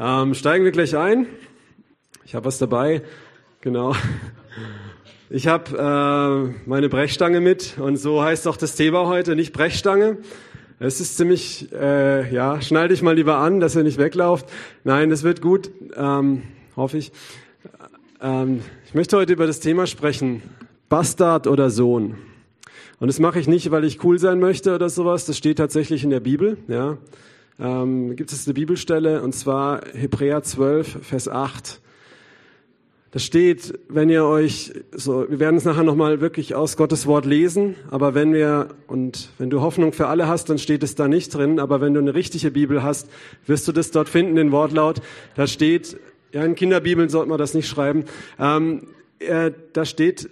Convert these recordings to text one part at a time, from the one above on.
Ähm, steigen wir gleich ein. Ich habe was dabei. Genau. Ich habe äh, meine Brechstange mit und so heißt auch das Thema heute, nicht Brechstange. Es ist ziemlich, äh, ja, schnall dich mal lieber an, dass ihr nicht weglauft. Nein, das wird gut, ähm, hoffe ich. Ähm, ich möchte heute über das Thema sprechen, Bastard oder Sohn. Und das mache ich nicht, weil ich cool sein möchte oder sowas. Das steht tatsächlich in der Bibel. Ja ähm, gibt es eine Bibelstelle und zwar Hebräer 12, Vers 8. Da steht, wenn ihr euch, so, wir werden es nachher nochmal wirklich aus Gottes Wort lesen, aber wenn wir, und wenn du Hoffnung für alle hast, dann steht es da nicht drin, aber wenn du eine richtige Bibel hast, wirst du das dort finden, den Wortlaut. Da steht, ja, in Kinderbibeln sollte man das nicht schreiben, ähm, äh, da steht,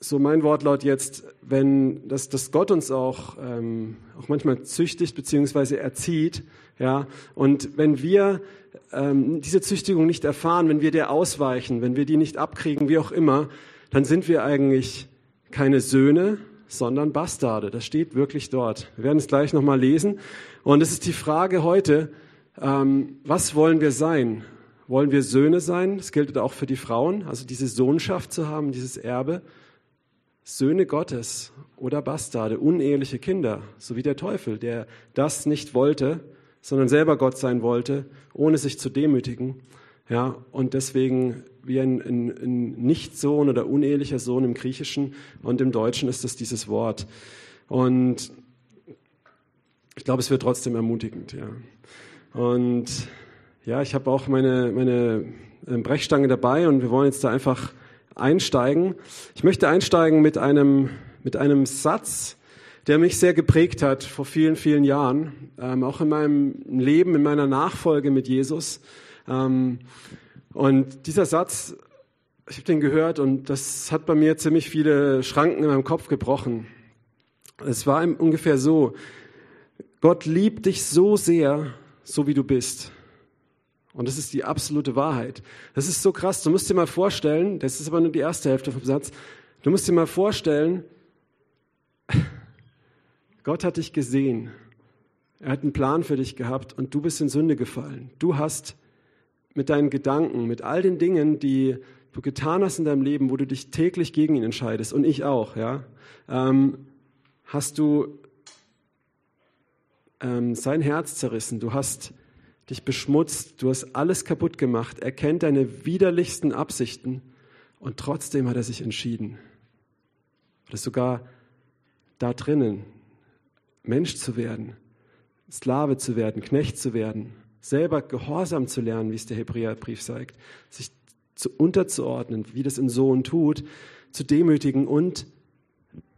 so mein Wortlaut jetzt, wenn dass, dass Gott uns auch, ähm, auch manchmal züchtigt beziehungsweise erzieht, ja, und wenn wir ähm, diese Züchtigung nicht erfahren, wenn wir der ausweichen, wenn wir die nicht abkriegen, wie auch immer, dann sind wir eigentlich keine Söhne, sondern Bastarde. Das steht wirklich dort. Wir werden es gleich nochmal lesen. Und es ist die Frage heute, ähm, was wollen wir sein? Wollen wir Söhne sein? Das gilt auch für die Frauen, also diese Sohnschaft zu haben, dieses Erbe. Söhne Gottes oder Bastarde, uneheliche Kinder, so wie der Teufel, der das nicht wollte, sondern selber Gott sein wollte, ohne sich zu demütigen. Ja, und deswegen wie ein, ein, ein Nicht-Sohn oder unehelicher Sohn im Griechischen und im Deutschen ist das dieses Wort. Und ich glaube, es wird trotzdem ermutigend. Ja. Und ja, ich habe auch meine, meine äh, Brechstange dabei und wir wollen jetzt da einfach einsteigen. Ich möchte einsteigen mit einem, mit einem Satz, der mich sehr geprägt hat vor vielen, vielen Jahren, ähm, auch in meinem Leben, in meiner Nachfolge mit Jesus. Ähm, und dieser Satz, ich habe den gehört und das hat bei mir ziemlich viele Schranken in meinem Kopf gebrochen. Es war ungefähr so, Gott liebt dich so sehr, so wie du bist. Und das ist die absolute Wahrheit. Das ist so krass. Du musst dir mal vorstellen, das ist aber nur die erste Hälfte vom Satz, du musst dir mal vorstellen, Gott hat dich gesehen. Er hat einen Plan für dich gehabt und du bist in Sünde gefallen. Du hast mit deinen Gedanken, mit all den Dingen, die du getan hast in deinem Leben, wo du dich täglich gegen ihn entscheidest, und ich auch, ja, ähm, hast du ähm, sein Herz zerrissen. Du hast dich beschmutzt, du hast alles kaputt gemacht, er kennt deine widerlichsten Absichten und trotzdem hat er sich entschieden. Oder sogar da drinnen, Mensch zu werden, Sklave zu werden, Knecht zu werden, selber Gehorsam zu lernen, wie es der Hebräerbrief sagt, sich zu unterzuordnen, wie das ein Sohn tut, zu demütigen und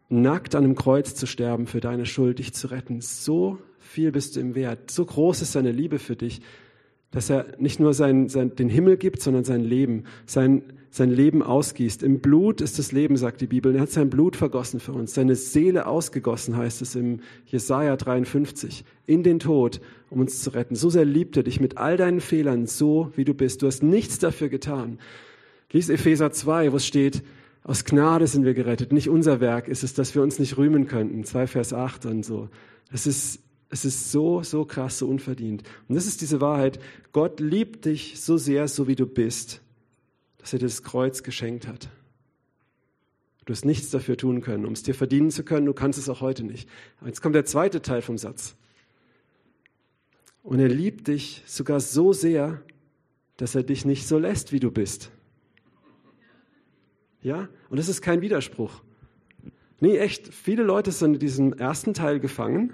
nackt an einem Kreuz zu sterben für deine Schuld, dich zu retten. So viel bist du ihm wert. So groß ist seine Liebe für dich, dass er nicht nur sein, sein, den Himmel gibt, sondern sein Leben, sein, sein Leben ausgießt. Im Blut ist das Leben, sagt die Bibel. Er hat sein Blut vergossen für uns, seine Seele ausgegossen, heißt es im Jesaja 53, in den Tod, um uns zu retten. So sehr liebt er dich mit all deinen Fehlern, so wie du bist. Du hast nichts dafür getan. Lies Epheser 2, wo es steht, aus Gnade sind wir gerettet. Nicht unser Werk ist es, dass wir uns nicht rühmen könnten. 2 Vers 8 und so. Das ist es ist so, so krass, so unverdient. Und das ist diese Wahrheit. Gott liebt dich so sehr, so wie du bist, dass er dir das Kreuz geschenkt hat. Du hast nichts dafür tun können, um es dir verdienen zu können. Du kannst es auch heute nicht. Jetzt kommt der zweite Teil vom Satz. Und er liebt dich sogar so sehr, dass er dich nicht so lässt, wie du bist. Ja? Und das ist kein Widerspruch. Nee, echt, viele Leute sind in diesem ersten Teil gefangen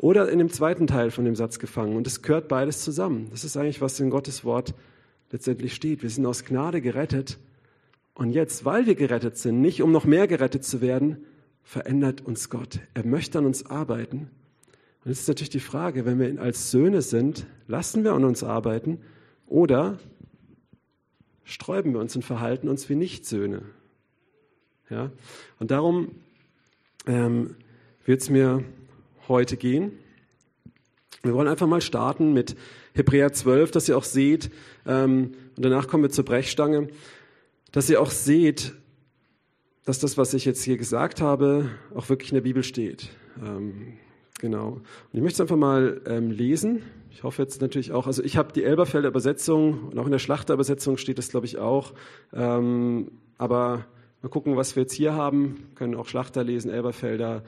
oder in dem zweiten Teil von dem Satz gefangen. Und es gehört beides zusammen. Das ist eigentlich, was in Gottes Wort letztendlich steht. Wir sind aus Gnade gerettet. Und jetzt, weil wir gerettet sind, nicht um noch mehr gerettet zu werden, verändert uns Gott. Er möchte an uns arbeiten. Und jetzt ist natürlich die Frage, wenn wir als Söhne sind, lassen wir an uns arbeiten oder sträuben wir uns und verhalten uns wie Nicht-Söhne. Ja? Und darum ähm, wird es mir heute gehen. Wir wollen einfach mal starten mit Hebräer 12, dass ihr auch seht, ähm, und danach kommen wir zur Brechstange, dass ihr auch seht, dass das, was ich jetzt hier gesagt habe, auch wirklich in der Bibel steht. Ähm, genau. Und ich möchte es einfach mal ähm, lesen. Ich hoffe jetzt natürlich auch, also ich habe die Elberfelder Übersetzung und auch in der Schlachter Übersetzung steht das, glaube ich, auch. Ähm, aber mal gucken, was wir jetzt hier haben. Wir können auch Schlachter lesen, Elberfelder.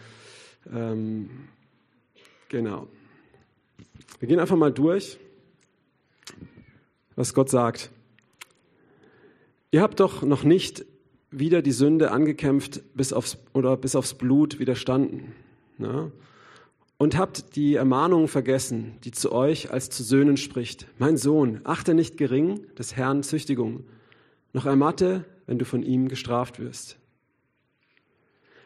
Genau. Wir gehen einfach mal durch, was Gott sagt. Ihr habt doch noch nicht wieder die Sünde angekämpft bis aufs, oder bis aufs Blut widerstanden. Ne? Und habt die Ermahnung vergessen, die zu euch als zu Söhnen spricht. Mein Sohn, achte nicht gering des Herrn Züchtigung, noch ermatte, wenn du von ihm gestraft wirst.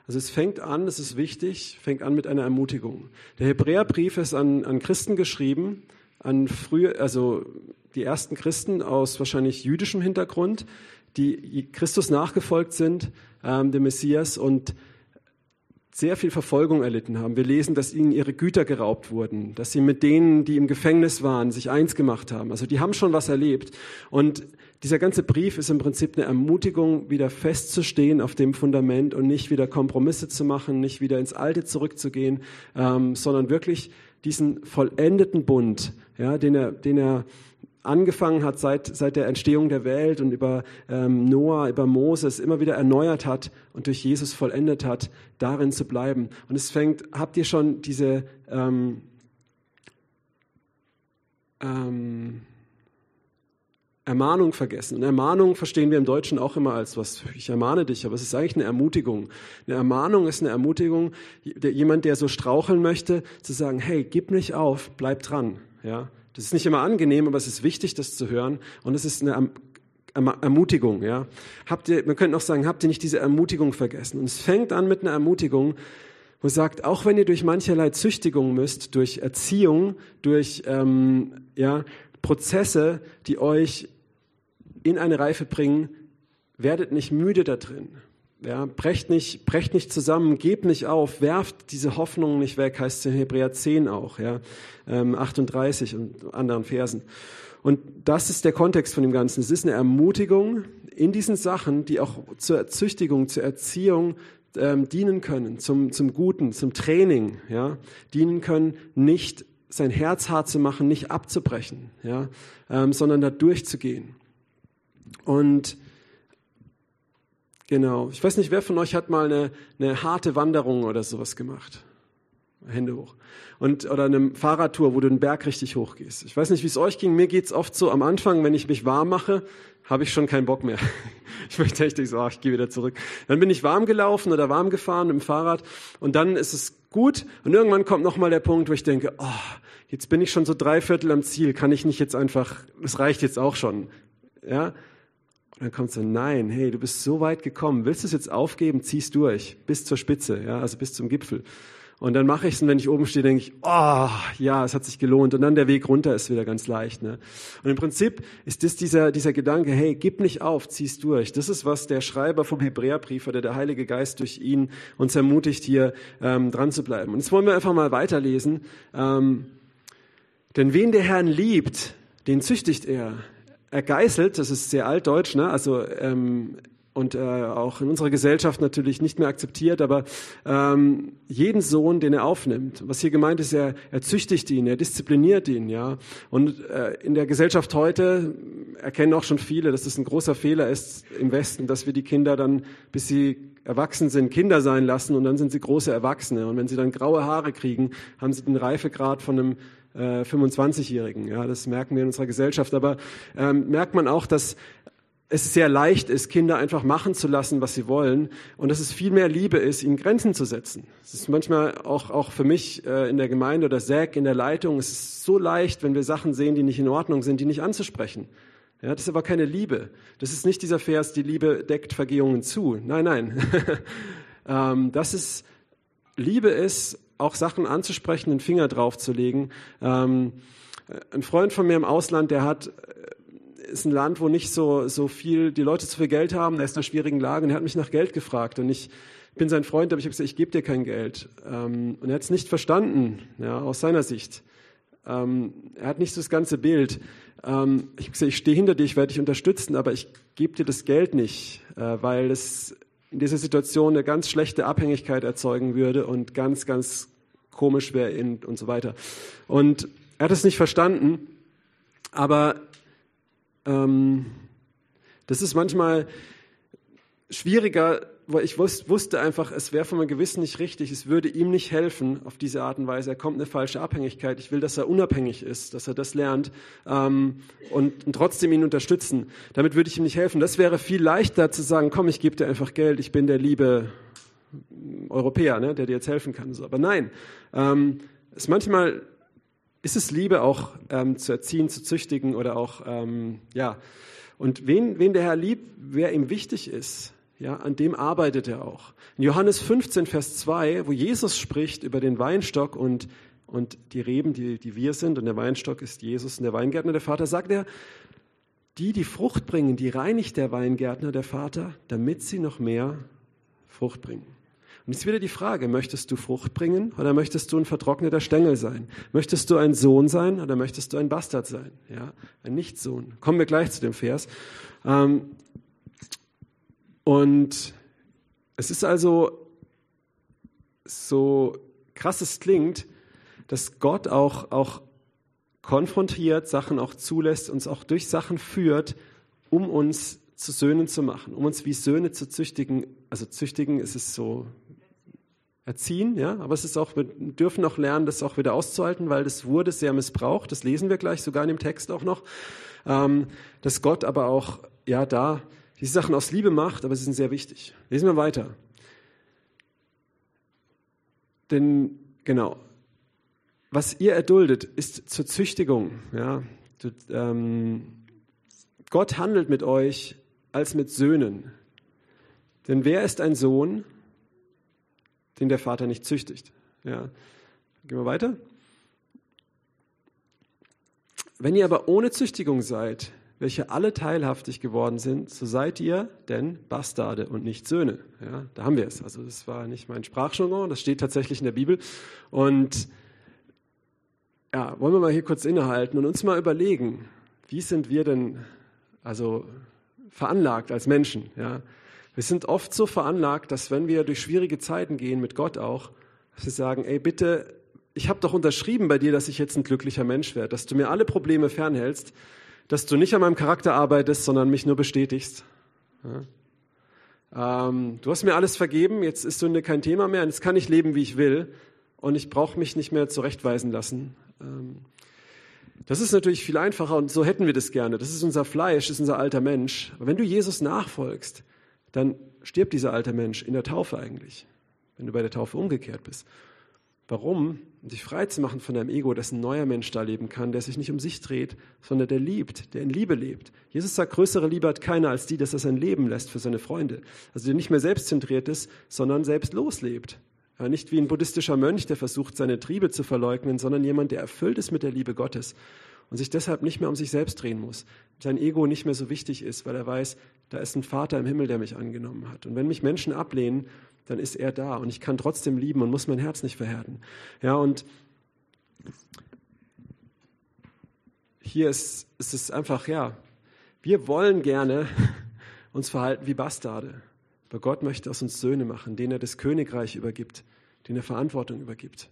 Also es fängt an, es ist wichtig, fängt an mit einer Ermutigung. Der Hebräerbrief ist an, an Christen geschrieben, an frühe, also die ersten Christen aus wahrscheinlich jüdischem Hintergrund, die Christus nachgefolgt sind, ähm, dem Messias und sehr viel Verfolgung erlitten haben. Wir lesen, dass ihnen ihre Güter geraubt wurden, dass sie mit denen, die im Gefängnis waren, sich eins gemacht haben. Also die haben schon was erlebt. Und dieser ganze Brief ist im Prinzip eine Ermutigung, wieder festzustehen auf dem Fundament und nicht wieder Kompromisse zu machen, nicht wieder ins Alte zurückzugehen, ähm, sondern wirklich diesen vollendeten Bund, ja, den er, den er angefangen hat seit, seit der Entstehung der Welt und über ähm, Noah, über Moses immer wieder erneuert hat und durch Jesus vollendet hat, darin zu bleiben. Und es fängt, habt ihr schon diese ähm, ähm, Ermahnung vergessen. Und Ermahnung verstehen wir im Deutschen auch immer als was, ich ermahne dich, aber es ist eigentlich eine Ermutigung. Eine Ermahnung ist eine Ermutigung, jemand, der so straucheln möchte, zu sagen, hey, gib nicht auf, bleib dran. Ja, das ist nicht immer angenehm, aber es ist wichtig, das zu hören. Und es ist eine erm-, erm-, Ermutigung. Ja? Habt ihr, man könnte auch sagen, habt ihr nicht diese Ermutigung vergessen? Und es fängt an mit einer Ermutigung, wo sagt, auch wenn ihr durch mancherlei Züchtigung müsst, durch Erziehung, durch ähm, ja, Prozesse, die euch in eine Reife bringen, werdet nicht müde da drin. Ja, brecht, nicht, brecht nicht zusammen, gebt nicht auf, werft diese Hoffnung nicht weg, heißt es in Hebräer 10 auch, ja, 38 ähm, und anderen Versen. Und das ist der Kontext von dem Ganzen. Es ist eine Ermutigung in diesen Sachen, die auch zur Erzüchtigung, zur Erziehung ähm, dienen können, zum, zum Guten, zum Training, ja, dienen können, nicht sein Herz hart zu machen, nicht abzubrechen, ja, ähm, sondern da durchzugehen. Und Genau. Ich weiß nicht, wer von euch hat mal eine, eine harte Wanderung oder sowas gemacht? Hände hoch. Und, oder eine Fahrradtour, wo du den Berg richtig hoch gehst. Ich weiß nicht, wie es euch ging. Mir geht's oft so, am Anfang, wenn ich mich warm mache, habe ich schon keinen Bock mehr. Ich möchte echt nicht so, ach, ich gehe wieder zurück. Dann bin ich warm gelaufen oder warm gefahren mit dem Fahrrad und dann ist es gut und irgendwann kommt nochmal der Punkt, wo ich denke, oh, jetzt bin ich schon so drei Viertel am Ziel, kann ich nicht jetzt einfach, es reicht jetzt auch schon. Ja, und dann kommt so, nein, hey, du bist so weit gekommen, willst du es jetzt aufgeben, ziehst durch, bis zur Spitze, ja, also bis zum Gipfel. Und dann mache ich es und wenn ich oben stehe, denke ich, oh, ja, es hat sich gelohnt. Und dann der Weg runter ist wieder ganz leicht. Ne? Und im Prinzip ist das dieser, dieser Gedanke, hey, gib nicht auf, zieh's durch. Das ist, was der Schreiber vom Hebräerbrief oder der Heilige Geist durch ihn uns ermutigt, hier ähm, dran zu bleiben. Und jetzt wollen wir einfach mal weiterlesen. Ähm, denn wen der Herrn liebt, den züchtigt er er geißelt, das ist sehr altdeutsch, ne? also ähm, und äh, auch in unserer Gesellschaft natürlich nicht mehr akzeptiert, aber ähm, jeden Sohn, den er aufnimmt, was hier gemeint ist, er, er züchtigt ihn, er diszipliniert ihn, ja. Und äh, in der Gesellschaft heute erkennen auch schon viele, dass es ein großer Fehler ist im Westen, dass wir die Kinder dann, bis sie erwachsen sind, Kinder sein lassen und dann sind sie große Erwachsene. Und wenn sie dann graue Haare kriegen, haben sie den Reifegrad von einem 25-Jährigen. Äh, ja, das merken wir in unserer Gesellschaft. Aber ähm, merkt man auch, dass es sehr leicht ist, Kinder einfach machen zu lassen, was sie wollen, und dass es viel mehr Liebe ist, ihnen Grenzen zu setzen. Es ist manchmal auch, auch für mich äh, in der Gemeinde oder Zack in der Leitung, es ist so leicht, wenn wir Sachen sehen, die nicht in Ordnung sind, die nicht anzusprechen. Ja, das ist aber keine Liebe. Das ist nicht dieser Vers, die Liebe deckt Vergehungen zu. Nein, nein. ähm, das ist, Liebe ist, auch Sachen anzusprechen, den Finger drauf zu legen. Ähm, ein Freund von mir im Ausland, der hat äh, ist ein Land, wo nicht so, so viel, die Leute zu viel Geld haben, der ist in einer schwierigen Lage und er hat mich nach Geld gefragt und ich bin sein Freund, aber ich habe gesagt, ich gebe dir kein Geld. Ähm, und er hat es nicht verstanden, ja, aus seiner Sicht. Ähm, er hat nicht so das ganze Bild. Ähm, ich ich stehe hinter dir, ich werde dich unterstützen, aber ich gebe dir das Geld nicht, äh, weil es in dieser Situation eine ganz schlechte Abhängigkeit erzeugen würde und ganz, ganz komisch wäre und so weiter. Und er hat es nicht verstanden, aber ähm, das ist manchmal schwieriger, ich wusste einfach, es wäre von meinem Gewissen nicht richtig, es würde ihm nicht helfen auf diese Art und Weise. Er kommt in eine falsche Abhängigkeit. Ich will, dass er unabhängig ist, dass er das lernt ähm, und, und, trotzdem ihn unterstützen. Damit würde ich ihm nicht helfen. Das wäre viel leichter zu sagen, komm, ich gebe dir einfach Geld, ich bin der liebe Europäer, ne, der dir jetzt helfen kann. So. Aber nein, ähm, es manchmal ist es Liebe auch ähm, zu erziehen, zu züchtigen oder auch, ähm, ja. Und wen, wen der Herr liebt, wer ihm wichtig ist, ja, an dem arbeitet er auch. In Johannes 15, Vers 2, wo Jesus spricht über den Weinstock und, und die Reben, die, die wir sind, und der Weinstock ist Jesus und der Weingärtner der Vater, sagt er, die, die Frucht bringen, die reinigt der Weingärtner der Vater, damit sie noch mehr Frucht bringen. Und jetzt wieder die Frage, möchtest du Frucht bringen oder möchtest du ein vertrockneter Stängel sein? Möchtest du ein Sohn sein oder möchtest du ein Bastard sein? Ja, ein Nichtsohn. Kommen wir gleich zu dem Vers. Ähm, und es ist also so krass es klingt, dass Gott auch, auch konfrontiert, Sachen auch zulässt, uns auch durch Sachen führt, um uns zu Söhnen zu machen, um uns wie Söhne zu züchtigen. Also züchtigen ist es so erziehen, ja, aber es ist auch, wir dürfen auch lernen, das auch wieder auszuhalten, weil das wurde sehr missbraucht. Das lesen wir gleich sogar in dem Text auch noch, ähm, dass Gott aber auch ja da diese Sachen aus Liebe macht, aber sie sind sehr wichtig. Lesen wir weiter. Denn genau, was ihr erduldet, ist zur Züchtigung. Ja? Ähm, Gott handelt mit euch als mit Söhnen. Denn wer ist ein Sohn, den der Vater nicht züchtigt? Ja. Gehen wir weiter. Wenn ihr aber ohne Züchtigung seid, welche alle teilhaftig geworden sind, so seid ihr denn Bastarde und nicht Söhne. Ja, da haben wir es. Also das war nicht mein Sprachjargon, das steht tatsächlich in der Bibel. Und ja, wollen wir mal hier kurz innehalten und uns mal überlegen, wie sind wir denn also veranlagt als Menschen? Ja, wir sind oft so veranlagt, dass wenn wir durch schwierige Zeiten gehen, mit Gott auch, dass wir sagen, ey bitte, ich habe doch unterschrieben bei dir, dass ich jetzt ein glücklicher Mensch werde, dass du mir alle Probleme fernhältst dass du nicht an meinem Charakter arbeitest, sondern mich nur bestätigst. Ja. Ähm, du hast mir alles vergeben, jetzt ist Sünde kein Thema mehr, jetzt kann ich leben, wie ich will und ich brauche mich nicht mehr zurechtweisen lassen. Ähm, das ist natürlich viel einfacher und so hätten wir das gerne. Das ist unser Fleisch, das ist unser alter Mensch. Aber wenn du Jesus nachfolgst, dann stirbt dieser alte Mensch in der Taufe eigentlich, wenn du bei der Taufe umgekehrt bist. Warum? Um dich frei zu machen von deinem Ego, dass ein neuer Mensch da leben kann, der sich nicht um sich dreht, sondern der liebt, der in Liebe lebt. Jesus sagt, größere Liebe hat keiner als die, dass er sein Leben lässt für seine Freunde. Also der nicht mehr selbstzentriert ist, sondern selbst loslebt. Ja, nicht wie ein buddhistischer Mönch, der versucht, seine Triebe zu verleugnen, sondern jemand, der erfüllt ist mit der Liebe Gottes und sich deshalb nicht mehr um sich selbst drehen muss. Sein Ego nicht mehr so wichtig ist, weil er weiß, da ist ein Vater im Himmel, der mich angenommen hat. Und wenn mich Menschen ablehnen, dann ist er da und ich kann trotzdem lieben und muss mein Herz nicht verhärten. Ja, und hier ist, ist es einfach, ja, wir wollen gerne uns verhalten wie Bastarde. Aber Gott möchte aus uns Söhne machen, denen er das Königreich übergibt, denen er Verantwortung übergibt,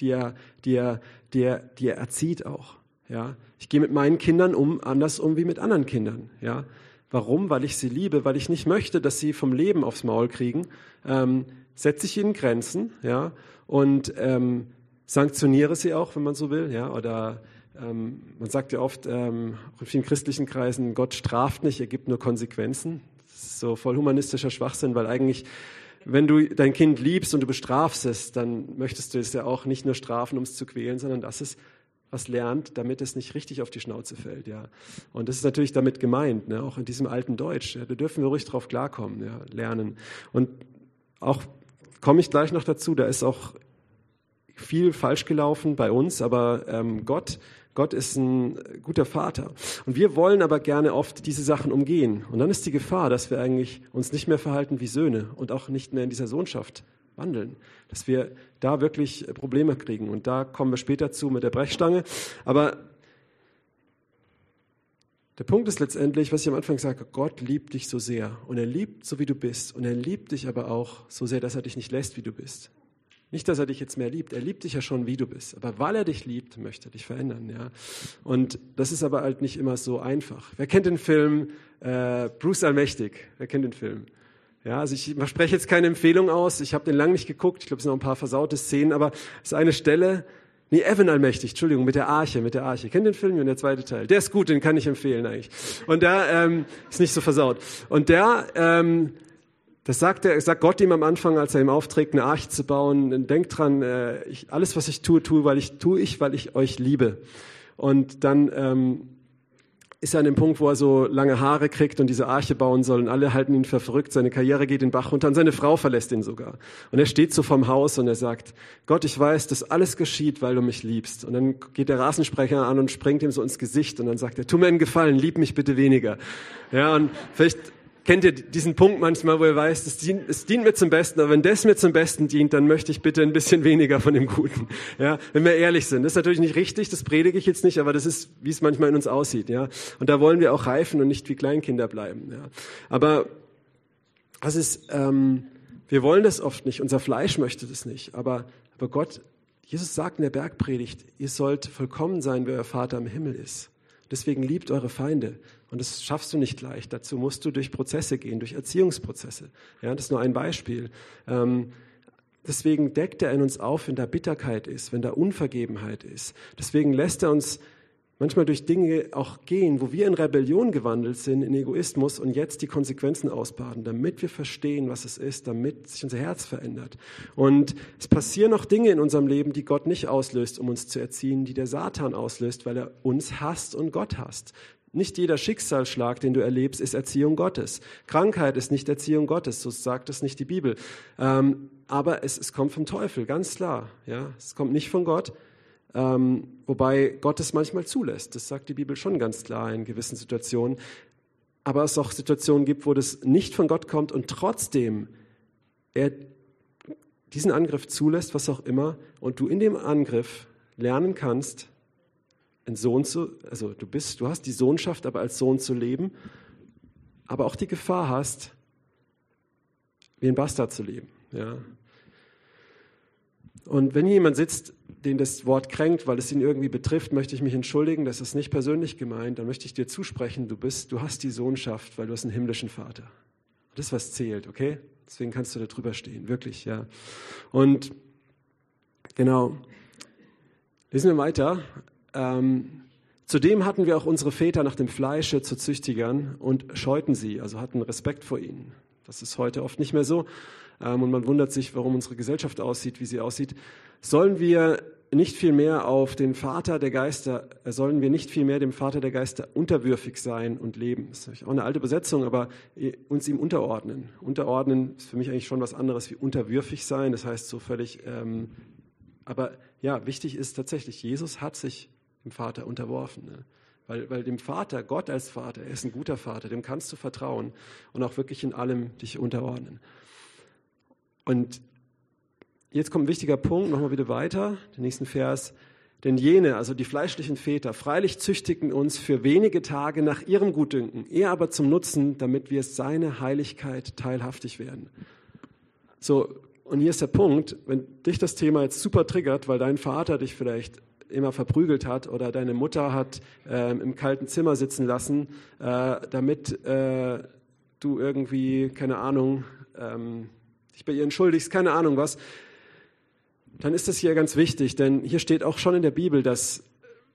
die er, die er, die er, die er erzieht auch. Ja, ich gehe mit meinen Kindern um anders um wie mit anderen Kindern. Ja, Warum? Weil ich sie liebe, weil ich nicht möchte, dass sie vom Leben aufs Maul kriegen. Ähm, setze ich ihnen Grenzen, ja, und ähm, sanktioniere sie auch, wenn man so will, ja, oder ähm, man sagt ja oft ähm, in vielen christlichen Kreisen, Gott straft nicht, er gibt nur Konsequenzen. Das ist so voll humanistischer Schwachsinn, weil eigentlich wenn du dein Kind liebst und du bestrafst es, dann möchtest du es ja auch nicht nur strafen, um es zu quälen, sondern dass es was lernt, damit es nicht richtig auf die Schnauze fällt. Ja. Und das ist natürlich damit gemeint, ne, auch in diesem alten Deutsch. Ja, da dürfen wir ruhig drauf klarkommen, ja, lernen. Und auch komme ich gleich noch dazu, da ist auch viel falsch gelaufen bei uns, aber ähm, Gott, Gott ist ein guter Vater. Und wir wollen aber gerne oft diese Sachen umgehen. Und dann ist die Gefahr, dass wir eigentlich uns nicht mehr verhalten wie Söhne und auch nicht mehr in dieser Sohnschaft wandeln, dass wir da wirklich Probleme kriegen. Und da kommen wir später zu mit der Brechstange. Aber der Punkt ist letztendlich, was ich am Anfang sage, Gott liebt dich so sehr und er liebt so, wie du bist und er liebt dich aber auch so sehr, dass er dich nicht lässt, wie du bist. Nicht, dass er dich jetzt mehr liebt. Er liebt dich ja schon, wie du bist. Aber weil er dich liebt, möchte er dich verändern. Ja? Und das ist aber halt nicht immer so einfach. Wer kennt den Film äh, Bruce Allmächtig? Wer kennt den Film? Ja, also ich spreche jetzt keine Empfehlung aus. Ich habe den lang nicht geguckt. Ich glaube, es sind noch ein paar versaute Szenen. Aber es ist eine Stelle, Nee, Evan Allmächtig, Entschuldigung, mit der Arche, mit der Arche. Kennt den Film und der zweite Teil? Der ist gut, den kann ich empfehlen eigentlich. Und der ähm, ist nicht so versaut. Und der, ähm, das sagt, er, sagt Gott ihm am Anfang, als er ihm aufträgt, eine Arche zu bauen. Denkt dran, äh, ich, alles, was ich tue, tue, weil ich tue ich, weil ich euch liebe. Und dann ähm, ist er an dem Punkt, wo er so lange Haare kriegt und diese Arche bauen soll und alle halten ihn für verrückt, seine Karriere geht den Bach runter und seine Frau verlässt ihn sogar. Und er steht so vom Haus und er sagt, Gott, ich weiß, dass alles geschieht, weil du mich liebst. Und dann geht der Rasensprecher an und springt ihm so ins Gesicht und dann sagt er, tu mir einen Gefallen, lieb mich bitte weniger. Ja, und vielleicht kennt ihr diesen Punkt manchmal, wo ihr weißt, es dient, es dient mir zum Besten, aber wenn das mir zum Besten dient, dann möchte ich bitte ein bisschen weniger von dem Guten. Ja, wenn wir ehrlich sind. Das ist natürlich nicht richtig, das predige ich jetzt nicht, aber das ist, wie es manchmal in uns aussieht. Ja, und da wollen wir auch reifen und nicht wie Kleinkinder bleiben. Ja, aber das ist, ähm, wir wollen das oft nicht. Unser Fleisch möchte das nicht. Aber, aber Gott, Jesus sagt in der Bergpredigt, ihr sollt vollkommen sein, wie euer Vater im Himmel ist. Deswegen liebt eure Feinde. Und das schaffst du nicht leicht. Dazu musst du durch Prozesse gehen, durch Erziehungsprozesse. Ja, das ist nur ein Beispiel. Ähm, deswegen deckt er in uns auf, wenn da Bitterkeit ist, wenn da Unvergebenheit ist. Deswegen lässt er uns manchmal durch Dinge auch gehen, wo wir in Rebellion gewandelt sind, in Egoismus und jetzt die Konsequenzen ausbaden, damit wir verstehen, was es ist, damit sich unser Herz verändert. Und es passieren noch Dinge in unserem Leben, die Gott nicht auslöst, um uns zu erziehen, die der Satan auslöst, weil er uns hasst und Gott hasst. Nicht jeder Schicksalsschlag, den du erlebst, ist Erziehung Gottes. Krankheit ist nicht Erziehung Gottes, so sagt es nicht die Bibel. Ähm, aber es, es, kommt vom Teufel, ganz klar. Ja? Es kommt nicht von Gott, ähm, wobei Gott es manchmal zulässt. Das sagt die Bibel schon ganz klar in gewissen Situationen. Aber es auch Situationen gibt, wo das nicht von Gott kommt und trotzdem er diesen Angriff zulässt, was auch immer, und du in dem Angriff lernen kannst, ein Sohn zu, also du bist, du hast die Sohnschaft, aber als Sohn zu leben, aber auch die Gefahr hast, wie ein Bastard zu leben. Ja. Und wenn jemand sitzt, den das Wort kränkt, weil es ihn irgendwie betrifft, möchte ich mich entschuldigen, das ist nicht persönlich gemeint, dann möchte ich dir zusprechen, du bist, du hast die Sohnschaft, weil du hast einen himmlischen Vater. Das ist was zählt, okay? Deswegen kannst du da drüber stehen, wirklich, ja. Und genau. Lesen wir weiter. Ähm, zudem hatten wir auch unsere Väter nach dem Fleische zu Züchtigern und scheuten sie, also hatten Respekt vor ihnen. Das ist heute oft nicht mehr so. Ähm, und man wundert sich, warum unsere Gesellschaft aussieht, wie sie aussieht. Sollen wir nicht viel mehr auf den Vater der Geister, äh, sollen wir nicht viel mehr dem Vater der Geister unterwürfig sein und leben? Das ist auch eine alte Übersetzung, aber äh, uns ihm unterordnen. Unterordnen ist für mich eigentlich schon was anderes wie unterwürfig sein. Das heißt so völlig, ähm, aber ja, wichtig ist tatsächlich, Jesus hat sich dem Vater unterworfen. Ne? Weil, weil dem Vater, Gott als Vater, er ist ein guter Vater, dem kannst du vertrauen und auch wirklich in allem dich unterordnen. Und jetzt kommt ein wichtiger Punkt, nochmal wieder weiter, den nächsten Vers. Denn jene, also die fleischlichen Väter, freilich züchtigten uns für wenige Tage nach ihrem Gutdünken, er aber zum Nutzen, damit wir seine Heiligkeit teilhaftig werden. So, und hier ist der Punkt, wenn dich das Thema jetzt super triggert, weil dein Vater dich vielleicht immer verprügelt hat oder deine Mutter hat äh, im kalten Zimmer sitzen lassen, äh, damit äh, du irgendwie, keine Ahnung, ähm, dich bei ihr entschuldigst, keine Ahnung was, dann ist das hier ganz wichtig, denn hier steht auch schon in der Bibel, dass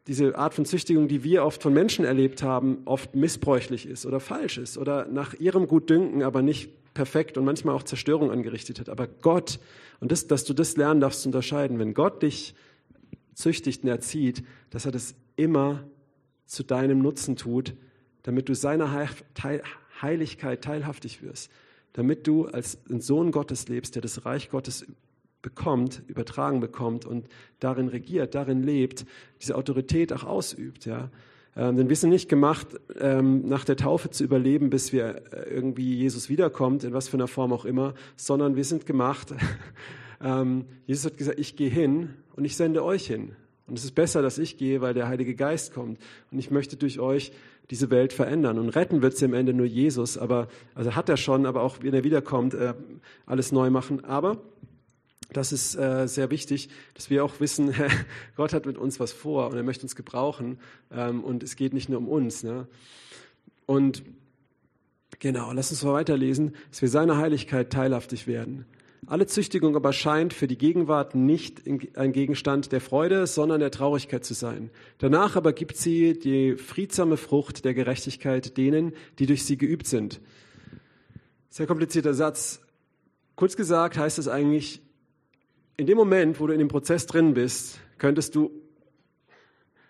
diese Art von Züchtigung, die wir oft von Menschen erlebt haben, oft missbräuchlich ist oder falsch ist oder nach ihrem Gutdünken, aber nicht perfekt und manchmal auch Zerstörung angerichtet hat. Aber Gott, und das, dass du das lernen darfst zu unterscheiden, wenn Gott dich züchtigt und erzieht, dass er das immer zu deinem Nutzen tut, damit du seiner Heiligkeit teilhaftig wirst, damit du als ein Sohn Gottes lebst, der das Reich Gottes bekommt, übertragen bekommt und darin regiert, darin lebt, diese Autorität auch ausübt. Ja? Ähm, denn wir sind nicht gemacht, ähm, nach der Taufe zu überleben, bis wir äh, irgendwie Jesus wiederkommt, in was für einer Form auch immer, sondern wir sind gemacht, Jesus hat gesagt, ich gehe hin und ich sende euch hin. Und es ist besser, dass ich gehe, weil der Heilige Geist kommt. Und ich möchte durch euch diese Welt verändern. Und retten wird sie am Ende nur Jesus, aber, also hat er schon, aber auch wenn er wiederkommt, äh, alles neu machen. Aber das ist äh, sehr wichtig, dass wir auch wissen, Gott hat mit uns was vor und er möchte uns gebrauchen ähm, und es geht nicht nur um uns. Ne? Und genau, lass uns mal weiterlesen, dass wir seiner Heiligkeit teilhaftig werden. Alle Züchtigung aber scheint für die Gegenwart nicht ein Gegenstand der Freude, sondern der Traurigkeit zu sein. Danach aber gibt sie die friedsame Frucht der Gerechtigkeit denen, die durch sie geübt sind. Sehr komplizierter Satz. Kurz gesagt heißt es eigentlich, in dem Moment, wo du in dem Prozess drin bist, könntest du,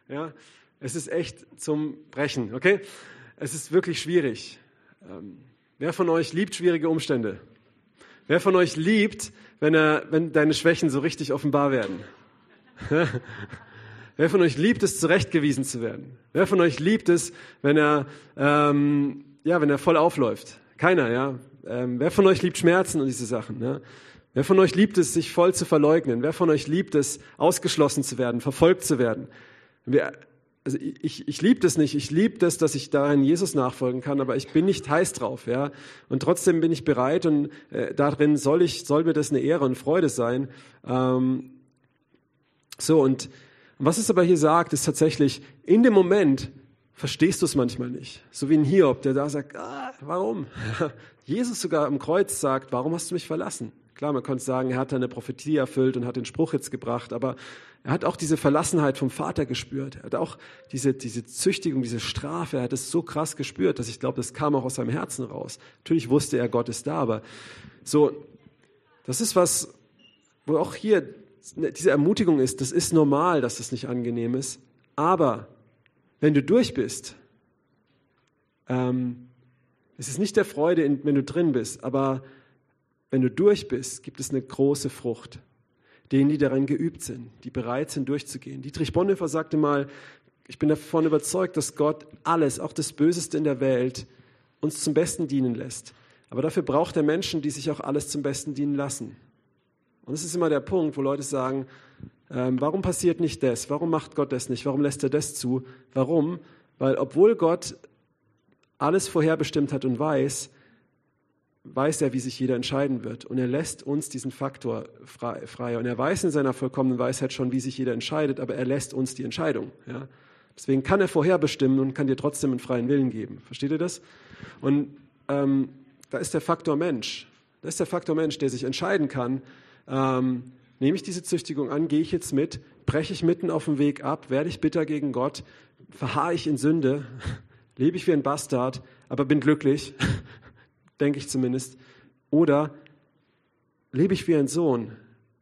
ja, es ist echt zum Brechen, okay? Es ist wirklich schwierig. Ähm, wer von euch liebt schwierige Umstände? Wer von euch liebt, wenn, er, wenn deine Schwächen so richtig offenbar werden? Wer von euch liebt es, zurechtgewiesen zu werden? Wer von euch liebt es, wenn er, ähm, ja, wenn er voll aufläuft? Keiner, ja. Ähm, wer von euch liebt Schmerzen und diese Sachen? Ja? Wer von euch liebt es, sich voll zu verleugnen? Wer von euch liebt es, ausgeschlossen zu werden, verfolgt zu werden? Wir, also ich, ich liebe das nicht. Ich liebe das, dass ich darin Jesus nachfolgen kann, aber ich bin nicht heiß drauf, ja. Und trotzdem bin ich bereit und äh, darin soll ich, soll mir das eine Ehre und Freude sein. Ähm, so und was es aber hier sagt, ist tatsächlich in dem Moment verstehst du es manchmal nicht. So wie ein Hiob, der da sagt, ah, warum? Jesus sogar am Kreuz sagt, warum hast du mich verlassen? Klar, man könnte sagen, er hat eine Prophetie erfüllt und hat den Spruch jetzt gebracht, aber er hat auch diese Verlassenheit vom Vater gespürt. Er hat auch diese, diese Züchtigung, diese Strafe, er hat es so krass gespürt, dass ich glaube, das kam auch aus seinem Herzen raus. Natürlich wusste er, Gott ist da, aber so, das ist was, wo auch hier diese Ermutigung ist, das ist normal, dass das nicht angenehm ist, aber wenn du durch bist, ähm, es ist nicht der Freude, wenn du drin bist, aber wenn du durch bist, gibt es eine große Frucht. Denen, die daran geübt sind, die bereit sind, durchzugehen. Dietrich Bonhoeffer sagte mal, ich bin davon überzeugt, dass Gott alles, auch das Böseste in der Welt, uns zum Besten dienen lässt. Aber dafür braucht er Menschen, die sich auch alles zum Besten dienen lassen. Und das ist immer der Punkt, wo Leute sagen, ähm, warum passiert nicht das? Warum macht Gott das nicht? Warum lässt er das zu? Warum? Weil obwohl Gott alles vorherbestimmt hat und weiß, weiß er, wie sich jeder entscheiden wird. Und er lässt uns diesen Faktor frei. Und er weiß in seiner vollkommenen Weisheit schon, wie sich jeder entscheidet, aber er lässt uns die Entscheidung. Ja? Deswegen kann er vorherbestimmen und kann dir trotzdem einen freien Willen geben. Versteht ihr das? Und ähm, da ist der Faktor Mensch. Da ist der Faktor Mensch, der sich entscheiden kann, ähm, nehme ich diese Züchtigung an, gehe ich jetzt mit, breche ich mitten auf dem Weg ab, werde ich bitter gegen Gott, verharre ich in Sünde, lebe ich wie ein Bastard, aber bin glücklich denke ich zumindest. Oder lebe ich wie ein Sohn?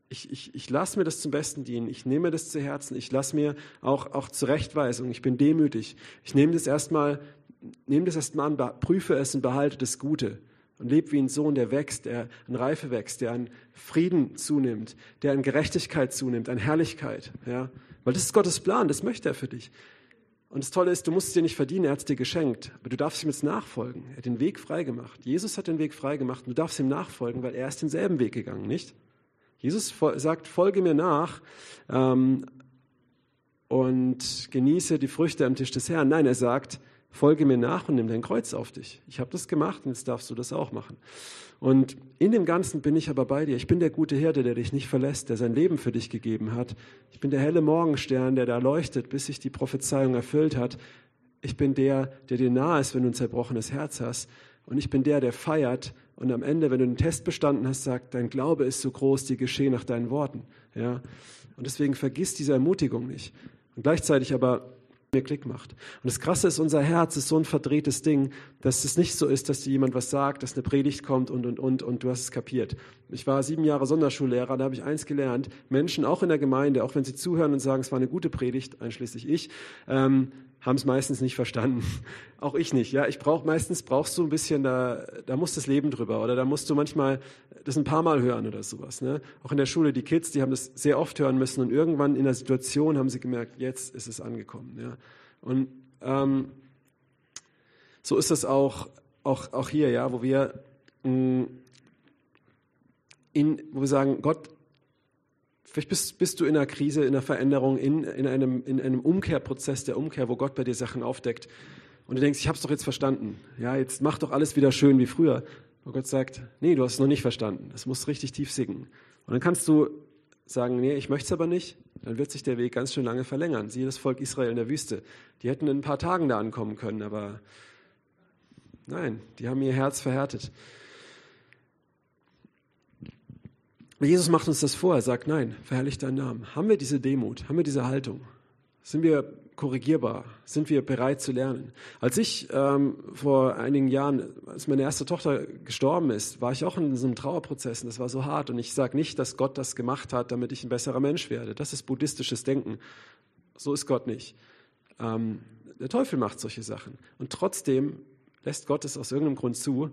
Ich, ich, ich lasse mir das zum Besten dienen. Ich nehme das zu Herzen. Ich lasse mir auch, auch Zurechtweisung. Ich bin demütig. Ich nehme das erstmal, nehme das erstmal an, prüfe es und behalte das Gute. Und lebe wie ein Sohn, der wächst, der an Reife wächst, der an Frieden zunimmt, der an Gerechtigkeit zunimmt, an Herrlichkeit. Ja? Weil das ist Gottes Plan, das möchte er für dich. Und das Tolle ist, du musst es dir nicht verdienen, er hat es dir geschenkt, aber du darfst ihm jetzt nachfolgen. Er hat den Weg freigemacht. Jesus hat den Weg freigemacht und du darfst ihm nachfolgen, weil er ist denselben Weg gegangen, nicht? Jesus sagt, folge mir nach ähm, und genieße die Früchte am Tisch des Herrn. Nein, er sagt, folge mir nach und nimm dein Kreuz auf dich. Ich habe das gemacht und jetzt darfst du das auch machen. Und in dem Ganzen bin ich aber bei dir. Ich bin der gute Hirte, der dich nicht verlässt, der sein Leben für dich gegeben hat. Ich bin der helle Morgenstern, der da leuchtet, bis sich die Prophezeiung erfüllt hat. Ich bin der, der dir nahe ist, wenn du ein zerbrochenes Herz hast. Und ich bin der, der feiert und am Ende, wenn du den Test bestanden hast, sagt, dein Glaube ist so groß, die geschehen nach deinen Worten. Ja? Und deswegen vergiss diese Ermutigung nicht. Und gleichzeitig aber mir Klick macht. Und das Krasse ist, unser Herz ist so ein verdrehtes Ding, dass es nicht so ist, dass dir jemand was sagt, dass eine Predigt kommt und, und, und, und du hast es kapiert. Ich war sieben Jahre Sonderschullehrer, da habe ich eins gelernt. Menschen, auch in der Gemeinde, auch wenn sie zuhören und sagen, es war eine gute Predigt, einschließlich ich, ähm, haben es meistens nicht verstanden. Auch ich nicht. Ja, ich brauche meistens brauchst du ein bisschen da, da muss das Leben drüber oder da musst du manchmal das ein paar Mal hören oder sowas. Ne? Auch in der Schule die Kids, die haben das sehr oft hören müssen und irgendwann in der Situation haben sie gemerkt, jetzt ist es angekommen. Ja, und ähm, so ist es auch auch auch hier, ja, wo wir mh, mm, in, wo wir sagen, Gott Vielleicht bist, bist, du in einer Krise, in einer Veränderung, in, in, einem, in einem Umkehrprozess der Umkehr, wo Gott bei dir Sachen aufdeckt. Und du denkst, ich habe es doch jetzt verstanden. Ja, jetzt mach doch alles wieder schön wie früher. wo Gott sagt, nee, du hast es noch nicht verstanden. Das muss richtig tief singen. Und dann kannst du sagen, nee, ich möchte es aber nicht. Dann wird sich der Weg ganz schön lange verlängern. Siehe das Volk Israel in der Wüste. Die hätten in ein paar Tagen da ankommen können, aber nein, die haben ihr Herz verhärtet. Jesus macht uns das vor. Er sagt, nein, verherrliche deinen Namen. Haben wir diese Demut? Haben wir diese Haltung? Sind wir korrigierbar? Sind wir bereit zu lernen? Als ich ähm, vor einigen Jahren, als meine erste Tochter gestorben ist, war ich auch in so einem Trauerprozess und das war so hart. Und ich sage nicht, dass Gott das gemacht hat, damit ich ein besserer Mensch werde. Das ist buddhistisches Denken. So ist Gott nicht. Ähm, der Teufel macht solche Sachen. Und trotzdem lässt Gott es aus irgendeinem Grund zu.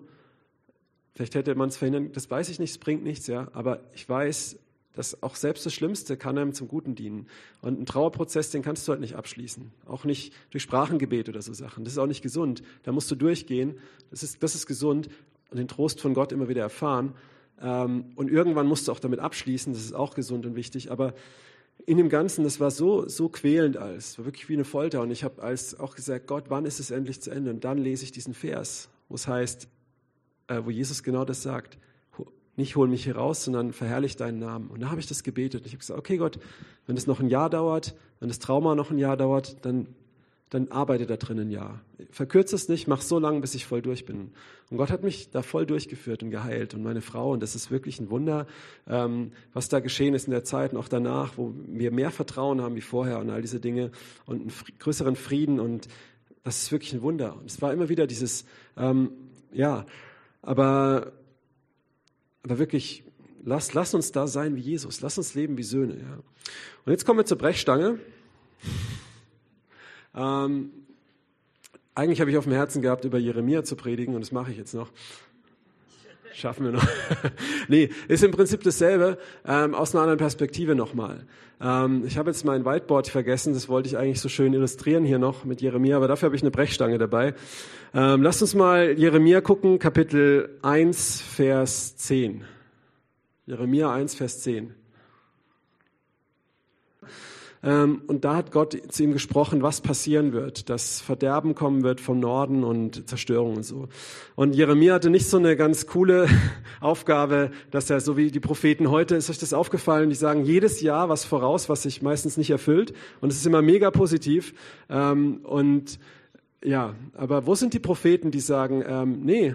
Vielleicht hätte man es verhindern, das weiß ich nicht, es bringt nichts, ja. Aber ich weiß, dass auch selbst das Schlimmste kann einem zum Guten dienen. Und ein Trauerprozess, den kannst du halt nicht abschließen. Auch nicht durch Sprachengebet oder so Sachen. Das ist auch nicht gesund. Da musst du durchgehen. Das ist, das ist gesund und den Trost von Gott immer wieder erfahren. Ähm, und irgendwann musst du auch damit abschließen. Das ist auch gesund und wichtig. Aber in dem Ganzen, das war so, so quälend alles. Es war wirklich wie eine Folter. Und ich habe als auch gesagt, Gott, wann ist es endlich zu Ende? Und dann lese ich diesen Vers, wo es heißt, wo Jesus genau das sagt nicht hol mich hier raus, sondern verherrlich deinen Namen. Und da habe ich das gebetet. Ich habe gesagt, okay Gott, wenn es noch ein Jahr dauert, wenn das Trauma noch ein Jahr dauert, dann, dann arbeite da drin ein Jahr. Verkürze es nicht, mach so lange, bis ich voll durch bin. Und Gott hat mich da voll durchgeführt und geheilt und meine Frau. Und das ist wirklich ein Wunder, ähm, was da geschehen ist in der Zeit und auch danach, wo wir mehr Vertrauen haben wie vorher und all diese Dinge und einen größeren Frieden. Und das ist wirklich ein Wunder. Und es war immer wieder dieses, ähm, ja, aber aber wirklich, lass, lass uns da sein wie Jesus. Lass uns leben wie Söhne. Ja. Und jetzt kommen wir zur Brechstange. Ähm, eigentlich habe ich auf dem Herzen gehabt, über Jeremia zu predigen und das mache ich jetzt noch. Schaffen wir noch. nee, ist im Prinzip dasselbe, ähm, aus einer anderen Perspektive nochmal. Ähm, ich habe jetzt mein Whiteboard vergessen, das wollte ich eigentlich so schön illustrieren hier noch mit Jeremia, aber dafür habe ich eine Brechstange dabei. Ähm, lasst uns mal Jeremia gucken, Kapitel 1, Vers 10. Jeremia 1, Vers 10. Ähm, und da hat Gott zu ihm gesprochen, was passieren wird, dass Verderben kommen wird vom Norden und Zerstörung und so. Und Jeremia hatte nicht so eine ganz coole Aufgabe, dass er so wie die Propheten heute, ist euch das aufgefallen, die sagen jedes Jahr was voraus, was sich meistens nicht erfüllt. Und es ist immer mega positiv. Ähm, und ja, aber wo sind die Propheten, die sagen, ähm, nee,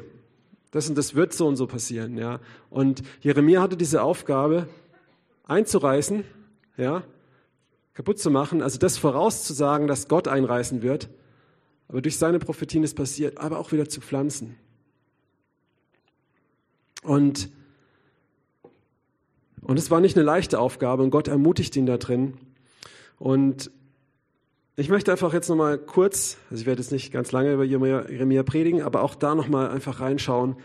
das und das wird so und so passieren, ja. Und Jeremia hatte diese Aufgabe, einzureißen, ja, kaputt zu machen, also das vorauszusagen, dass Gott einreißen wird, aber durch seine Prophetien ist passiert, aber auch wieder zu pflanzen. Und, und es war nicht eine leichte Aufgabe und Gott ermutigt ihn da drin. Und ich möchte einfach jetzt nochmal kurz, also ich werde jetzt nicht ganz lange über Jeremia predigen, aber auch da nochmal einfach reinschauen.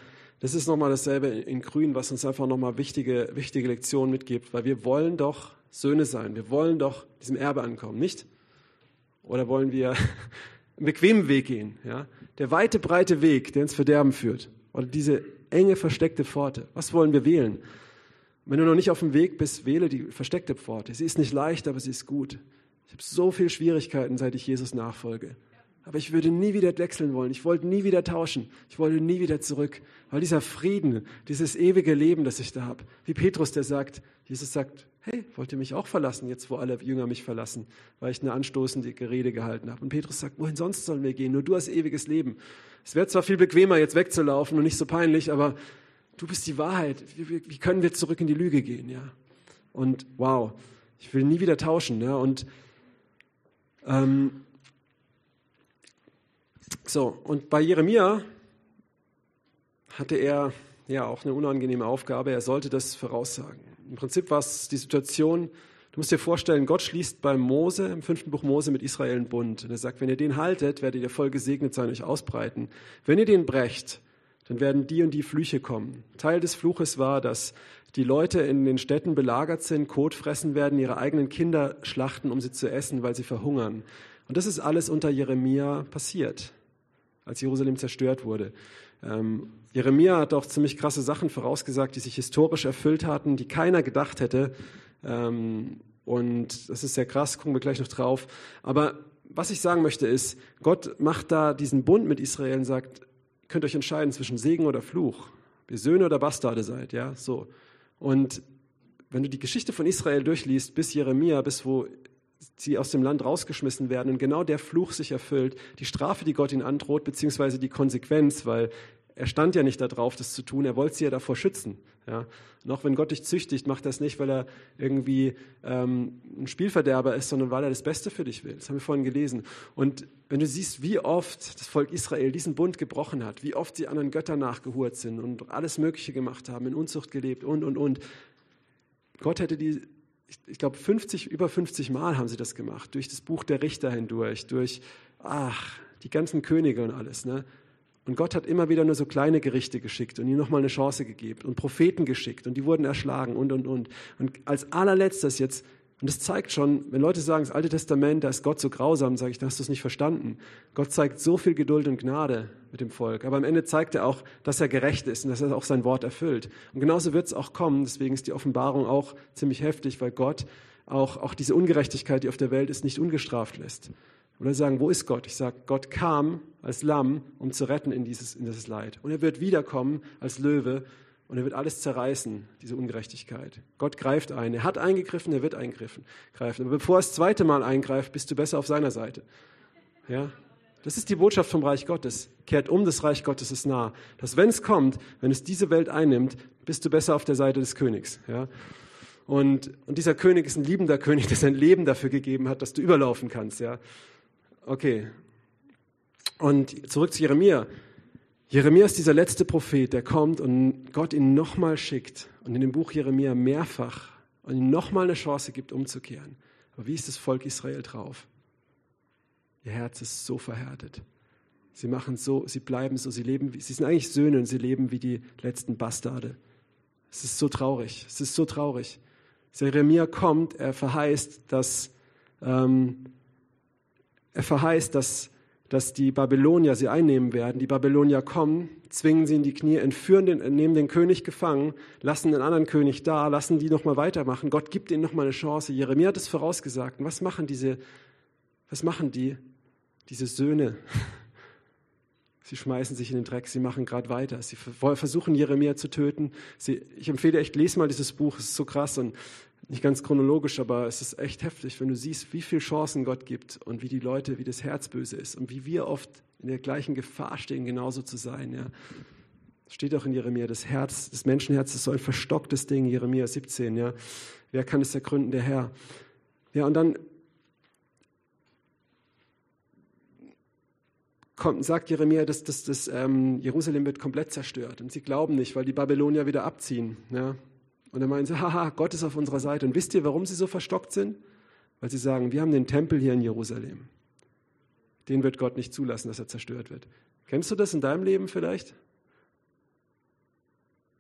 Das ist nochmal dasselbe in Grün, was uns einfach nochmal wichtige, wichtige Lektionen mitgibt, weil wir wollen doch Söhne sein. Wir wollen doch diesem Erbe ankommen, nicht? Oder wollen wir einen bequemen Weg gehen? Ja? Der weite, breite Weg, der ins Verderben führt. Oder diese enge, versteckte Pforte. Was wollen wir wählen? Wenn du noch nicht auf dem Weg bist, wähle die versteckte Pforte. Sie ist nicht leicht, aber sie ist gut. Ich habe so viele Schwierigkeiten, seit ich Jesus nachfolge. Aber ich würde nie wieder wechseln wollen. Ich wollte nie wieder tauschen. Ich wollte nie wieder zurück. Weil dieser Frieden, dieses ewige Leben, das ich da habe, wie Petrus, der sagt, Jesus sagt, hey, wollt ihr mich auch verlassen, jetzt wo alle Jünger mich verlassen, weil ich eine anstoßende Rede gehalten habe. Und Petrus sagt, wohin sonst sollen wir gehen? Nur du hast ewiges Leben. Es wäre zwar viel bequemer, jetzt wegzulaufen und nicht so peinlich, aber du bist die Wahrheit. Wie, wie können wir zurück in die Lüge gehen? Ja? Und wow, ich will nie wieder tauschen. Ja? Und ähm, so, und bei Jeremia hatte er ja auch eine unangenehme Aufgabe. Er sollte das voraussagen. Im Prinzip war es die Situation, du musst dir vorstellen, Gott schließt beim Mose, im fünften Buch Mose mit Israel einen Bund. Und er sagt, wenn ihr den haltet, werdet ihr voll gesegnet sein, euch ausbreiten. Wenn ihr den brecht, dann werden die und die Flüche kommen. Teil des Fluches war, dass die Leute in den Städten belagert sind, Kot fressen werden, ihre eigenen Kinder schlachten, um sie zu essen, weil sie verhungern. Und das ist alles unter Jeremia passiert, als Jerusalem zerstört wurde. Ähm, Jeremia hat auch ziemlich krasse Sachen vorausgesagt, die sich historisch erfüllt hatten, die keiner gedacht hätte. Ähm, und das ist sehr krass, gucken wir gleich noch drauf. Aber was ich sagen möchte ist, Gott macht da diesen Bund mit Israel und sagt, könnt euch entscheiden zwischen Segen oder Fluch. ihr Söhne oder Bastarde seid, ja, so. Und wenn du die Geschichte von Israel durchliest, bis Jeremia, bis wo sie aus dem Land rausgeschmissen werden und genau der Fluch sich erfüllt, die Strafe, die Gott ihnen androht, beziehungsweise die Konsequenz, weil er stand ja nicht darauf, das zu tun, er wollte sie ja davor schützen. Ja? Und auch wenn Gott dich züchtigt, macht das nicht, weil er irgendwie ähm, ein Spielverderber ist, sondern weil er das Beste für dich will. Das haben wir vorhin gelesen. Und wenn du siehst, wie oft das Volk Israel diesen Bund gebrochen hat, wie oft sie anderen Göttern nachgehurt sind und alles Mögliche gemacht haben, in Unzucht gelebt und, und, und. Gott hätte die ich, glaube, 50, über 50 Mal haben sie das gemacht, durch das Buch der Richter hindurch, durch, ach, die ganzen Könige und alles. Ne? Und Gott hat immer wieder nur so kleine Gerichte geschickt und ihnen nochmal eine Chance gegeben und Propheten geschickt und die wurden erschlagen und, und, und. Und als allerletztes jetzt und das zeigt schon, wenn Leute sagen, das Alte Testament, da ist Gott so grausam, sage ich, da hast du es nicht verstanden. Gott zeigt so viel Geduld und Gnade mit dem Volk. Aber am Ende zeigt er auch, dass er gerecht ist und dass er auch sein Wort erfüllt. Und genauso wird es auch kommen. Deswegen ist die Offenbarung auch ziemlich heftig, weil Gott auch, auch diese Ungerechtigkeit, die auf der Welt ist, nicht ungestraft lässt. Oder sagen, wo ist Gott? Ich sage, Gott kam als Lamm, um zu retten in dieses, in dieses Leid. Und er wird wiederkommen als Löwe, und er wird alles zerreißen, diese Ungerechtigkeit. Gott greift ein. Er hat eingegriffen, er wird eingreifen. Aber bevor er das zweite Mal eingreift, bist du besser auf seiner Seite. Ja? Das ist die Botschaft vom Reich Gottes. Kehrt um, das Reich Gottes ist nah. Dass wenn es kommt, wenn es diese Welt einnimmt, bist du besser auf der Seite des Königs. Ja? Und, und dieser König ist ein liebender König, der sein Leben dafür gegeben hat, dass du überlaufen kannst. Ja? Okay. Und zurück zu Jeremia. Jeremia ist dieser letzte Prophet, der kommt und Gott ihn nochmal schickt und in dem Buch Jeremia mehrfach und ihm nochmal eine Chance gibt, umzukehren. Aber wie ist das Volk Israel drauf? Ihr Herz ist so verhärtet. Sie machen so, sie bleiben so, sie leben, sie sind eigentlich Söhne und sie leben wie die letzten Bastarde. Es ist so traurig, es ist so traurig. Jeremia kommt, er verheißt, dass, ähm, er verheißt, dass dass die Babylonier sie einnehmen werden. Die Babylonier kommen, zwingen sie in die Knie, entführen den, nehmen den König gefangen, lassen den anderen König da, lassen die nochmal weitermachen. Gott gibt ihnen nochmal eine Chance. Jeremia hat es vorausgesagt. Und was machen diese, was machen die, diese Söhne? Sie schmeißen sich in den Dreck, sie machen gerade weiter. Sie versuchen Jeremia zu töten. Sie, ich empfehle echt, lese mal dieses Buch, es ist so krass und nicht ganz chronologisch, aber es ist echt heftig, wenn du siehst, wie viele Chancen Gott gibt und wie die Leute, wie das Herz böse ist und wie wir oft in der gleichen Gefahr stehen, genauso zu sein. Ja. Steht auch in Jeremia, das Herz, das Menschenherz ist so ein verstocktes Ding, Jeremia 17. Ja. Wer kann es ergründen? Der Herr. Ja, und dann kommt, sagt Jeremia, dass, dass, dass ähm, Jerusalem wird komplett zerstört. Und sie glauben nicht, weil die Babylonier wieder abziehen. Ja. Und dann meinen sie, haha, Gott ist auf unserer Seite. Und wisst ihr, warum sie so verstockt sind? Weil sie sagen, wir haben den Tempel hier in Jerusalem. Den wird Gott nicht zulassen, dass er zerstört wird. Kennst du das in deinem Leben vielleicht?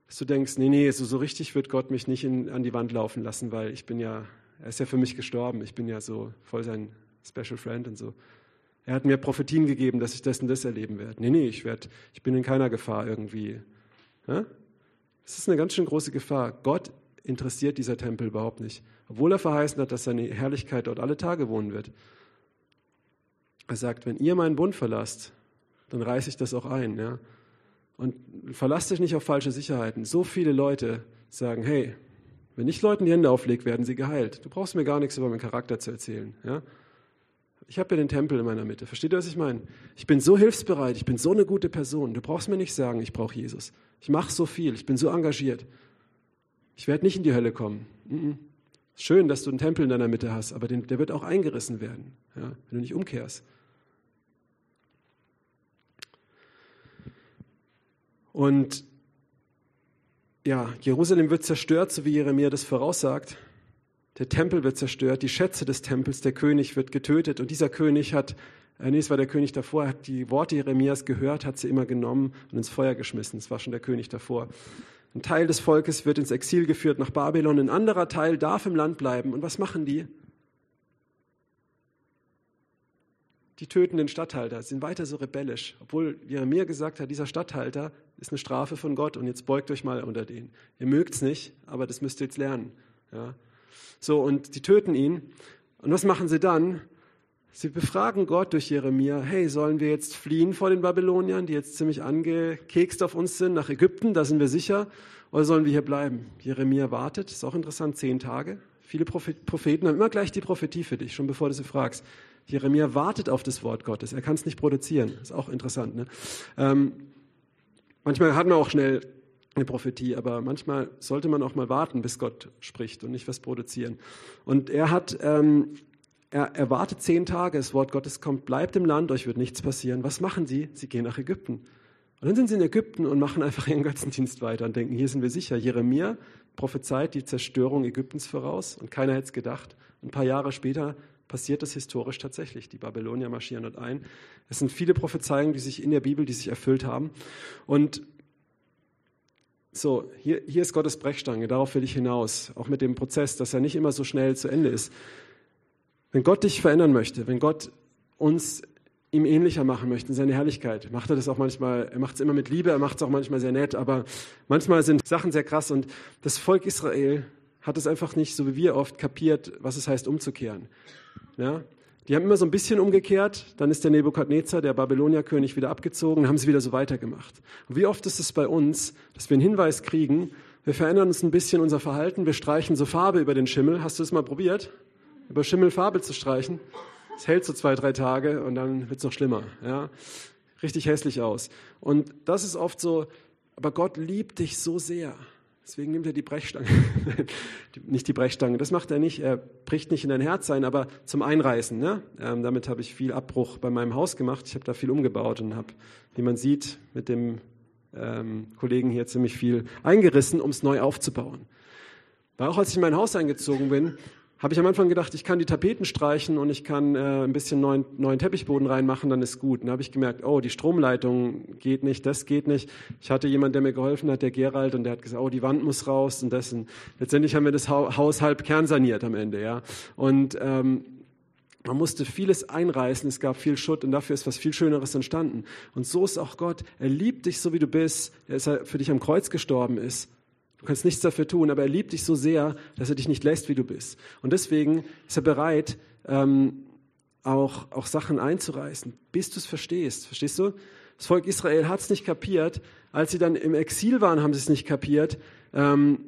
Dass du denkst, nee, nee, so, so richtig wird Gott mich nicht in, an die Wand laufen lassen, weil ich bin ja, er ist ja für mich gestorben. Ich bin ja so voll sein Special Friend und so. Er hat mir Prophetien gegeben, dass ich das und das erleben werde. Nee, nee, ich, werd, ich bin in keiner Gefahr irgendwie. Ja? Das ist eine ganz schön große Gefahr. Gott interessiert dieser Tempel überhaupt nicht, obwohl er verheißen hat, dass seine Herrlichkeit dort alle Tage wohnen wird. Er sagt, wenn ihr meinen Bund verlasst, dann reiße ich das auch ein. Ja? Und verlasst euch nicht auf falsche Sicherheiten. So viele Leute sagen, hey, wenn ich Leuten die Hände auflege, werden sie geheilt. Du brauchst mir gar nichts über meinen Charakter zu erzählen. Ja? Ich habe ja den Tempel in meiner Mitte. Versteht ihr, was ich meine? Ich bin so hilfsbereit, ich bin so eine gute Person. Du brauchst mir nicht sagen, ich brauche Jesus. Ich mache so viel, ich bin so engagiert. Ich werde nicht in die Hölle kommen. Schön, dass du einen Tempel in deiner Mitte hast, aber der wird auch eingerissen werden, ja, wenn du nicht umkehrst. Und ja, Jerusalem wird zerstört, so wie Jeremia das voraussagt. Der Tempel wird zerstört, die Schätze des Tempels, der König wird getötet und dieser König hat, äh, nee, es war der König davor, hat die Worte Jeremias gehört, hat sie immer genommen und ins Feuer geschmissen. Es war schon der König davor. Ein Teil des Volkes wird ins Exil geführt nach Babylon, ein anderer Teil darf im Land bleiben. Und was machen die? Die töten den Statthalter, sind weiter so rebellisch, obwohl Jeremia gesagt hat, dieser Statthalter ist eine Strafe von Gott und jetzt beugt euch mal unter den. Ihr mögt es nicht, aber das müsst ihr jetzt lernen. Ja. So, und die töten ihn. Und was machen sie dann? Sie befragen Gott durch Jeremia, hey, sollen wir jetzt fliehen vor den Babyloniern, die jetzt ziemlich angekekst auf uns sind, nach Ägypten, da sind wir sicher, oder sollen wir hier bleiben? Jeremia wartet, ist auch interessant, zehn Tage. Viele Propheten haben immer gleich die Prophetie für dich, schon bevor du sie fragst. Jeremia wartet auf das Wort Gottes, er kann es nicht produzieren, ist auch interessant. Ne? Ähm, manchmal hat man auch schnell eine Prophetie, aber manchmal sollte man auch mal warten, bis Gott spricht und nicht was produzieren. Und er hat ähm, er, er wartet zehn Tage, das Wort Gottes kommt, bleibt im Land, euch wird nichts passieren. Was machen sie? Sie gehen nach Ägypten. Und dann sind sie in Ägypten und machen einfach ihren Götzendienst weiter und denken, hier sind wir sicher. Jeremia prophezeit die Zerstörung Ägyptens voraus und keiner hätte es gedacht. Ein paar Jahre später passiert das historisch tatsächlich. Die Babylonier marschieren dort ein. Es sind viele Prophezeiungen, die sich in der Bibel, die sich erfüllt haben. Und so, hier, hier ist Gottes Brechstange, darauf will ich hinaus, auch mit dem Prozess, dass er nicht immer so schnell zu Ende ist. Wenn Gott dich verändern möchte, wenn Gott uns ihm ähnlicher machen möchte, in seine Herrlichkeit, macht er das auch manchmal, er macht es immer mit Liebe, er macht es auch manchmal sehr nett, aber manchmal sind Sachen sehr krass und das Volk Israel hat es einfach nicht, so wie wir oft, kapiert, was es heißt, umzukehren. Ja? Die haben immer so ein bisschen umgekehrt, dann ist der Nebukadnezar, der Babylonierkönig, wieder abgezogen, haben sie wieder so weitergemacht. Und wie oft ist es bei uns, dass wir einen Hinweis kriegen, wir verändern uns ein bisschen unser Verhalten, wir streichen so Farbe über den Schimmel. Hast du das mal probiert? über Schimmelfarbe zu streichen. Es hält so zwei, drei Tage und dann wird es noch schlimmer. Ja? Richtig hässlich aus. Und das ist oft so, aber Gott liebt dich so sehr. Deswegen nimmt er die Brechstange. nicht die Brechstange, das macht er nicht. Er bricht nicht in dein Herz ein, aber zum Einreißen. Ne? Ähm, damit habe ich viel Abbruch bei meinem Haus gemacht. Ich habe da viel umgebaut und habe, wie man sieht, mit dem ähm, Kollegen hier ziemlich viel eingerissen, um es neu aufzubauen. Weil auch als ich in mein Haus eingezogen bin, habe ich am Anfang gedacht, ich kann die Tapeten streichen und ich kann äh, ein bisschen neuen, neuen Teppichboden reinmachen, dann ist gut. Dann habe ich gemerkt, oh, die Stromleitung geht nicht, das geht nicht. Ich hatte jemanden, der mir geholfen hat, der Gerald, und der hat gesagt, oh, die Wand muss raus und. Und letztendlich haben wir das Haus halb kernsaniert am Ende, ja. Und ähm, man musste vieles einreißen, es gab viel Schutt und dafür ist was viel Schöneres entstanden. Und so ist auch Gott. Er liebt dich so, wie du bist. Er ist für dich am Kreuz gestorben ist Du kannst nichts dafür tun, aber er liebt dich so sehr, dass er dich nicht lässt, wie du bist. Und deswegen ist er bereit, ähm, auch, auch Sachen einzureißen, bis du es verstehst. Verstehst du? Das Volk Israel hat es nicht kapiert. Als sie dann im Exil waren, haben sie es nicht kapiert. Ähm,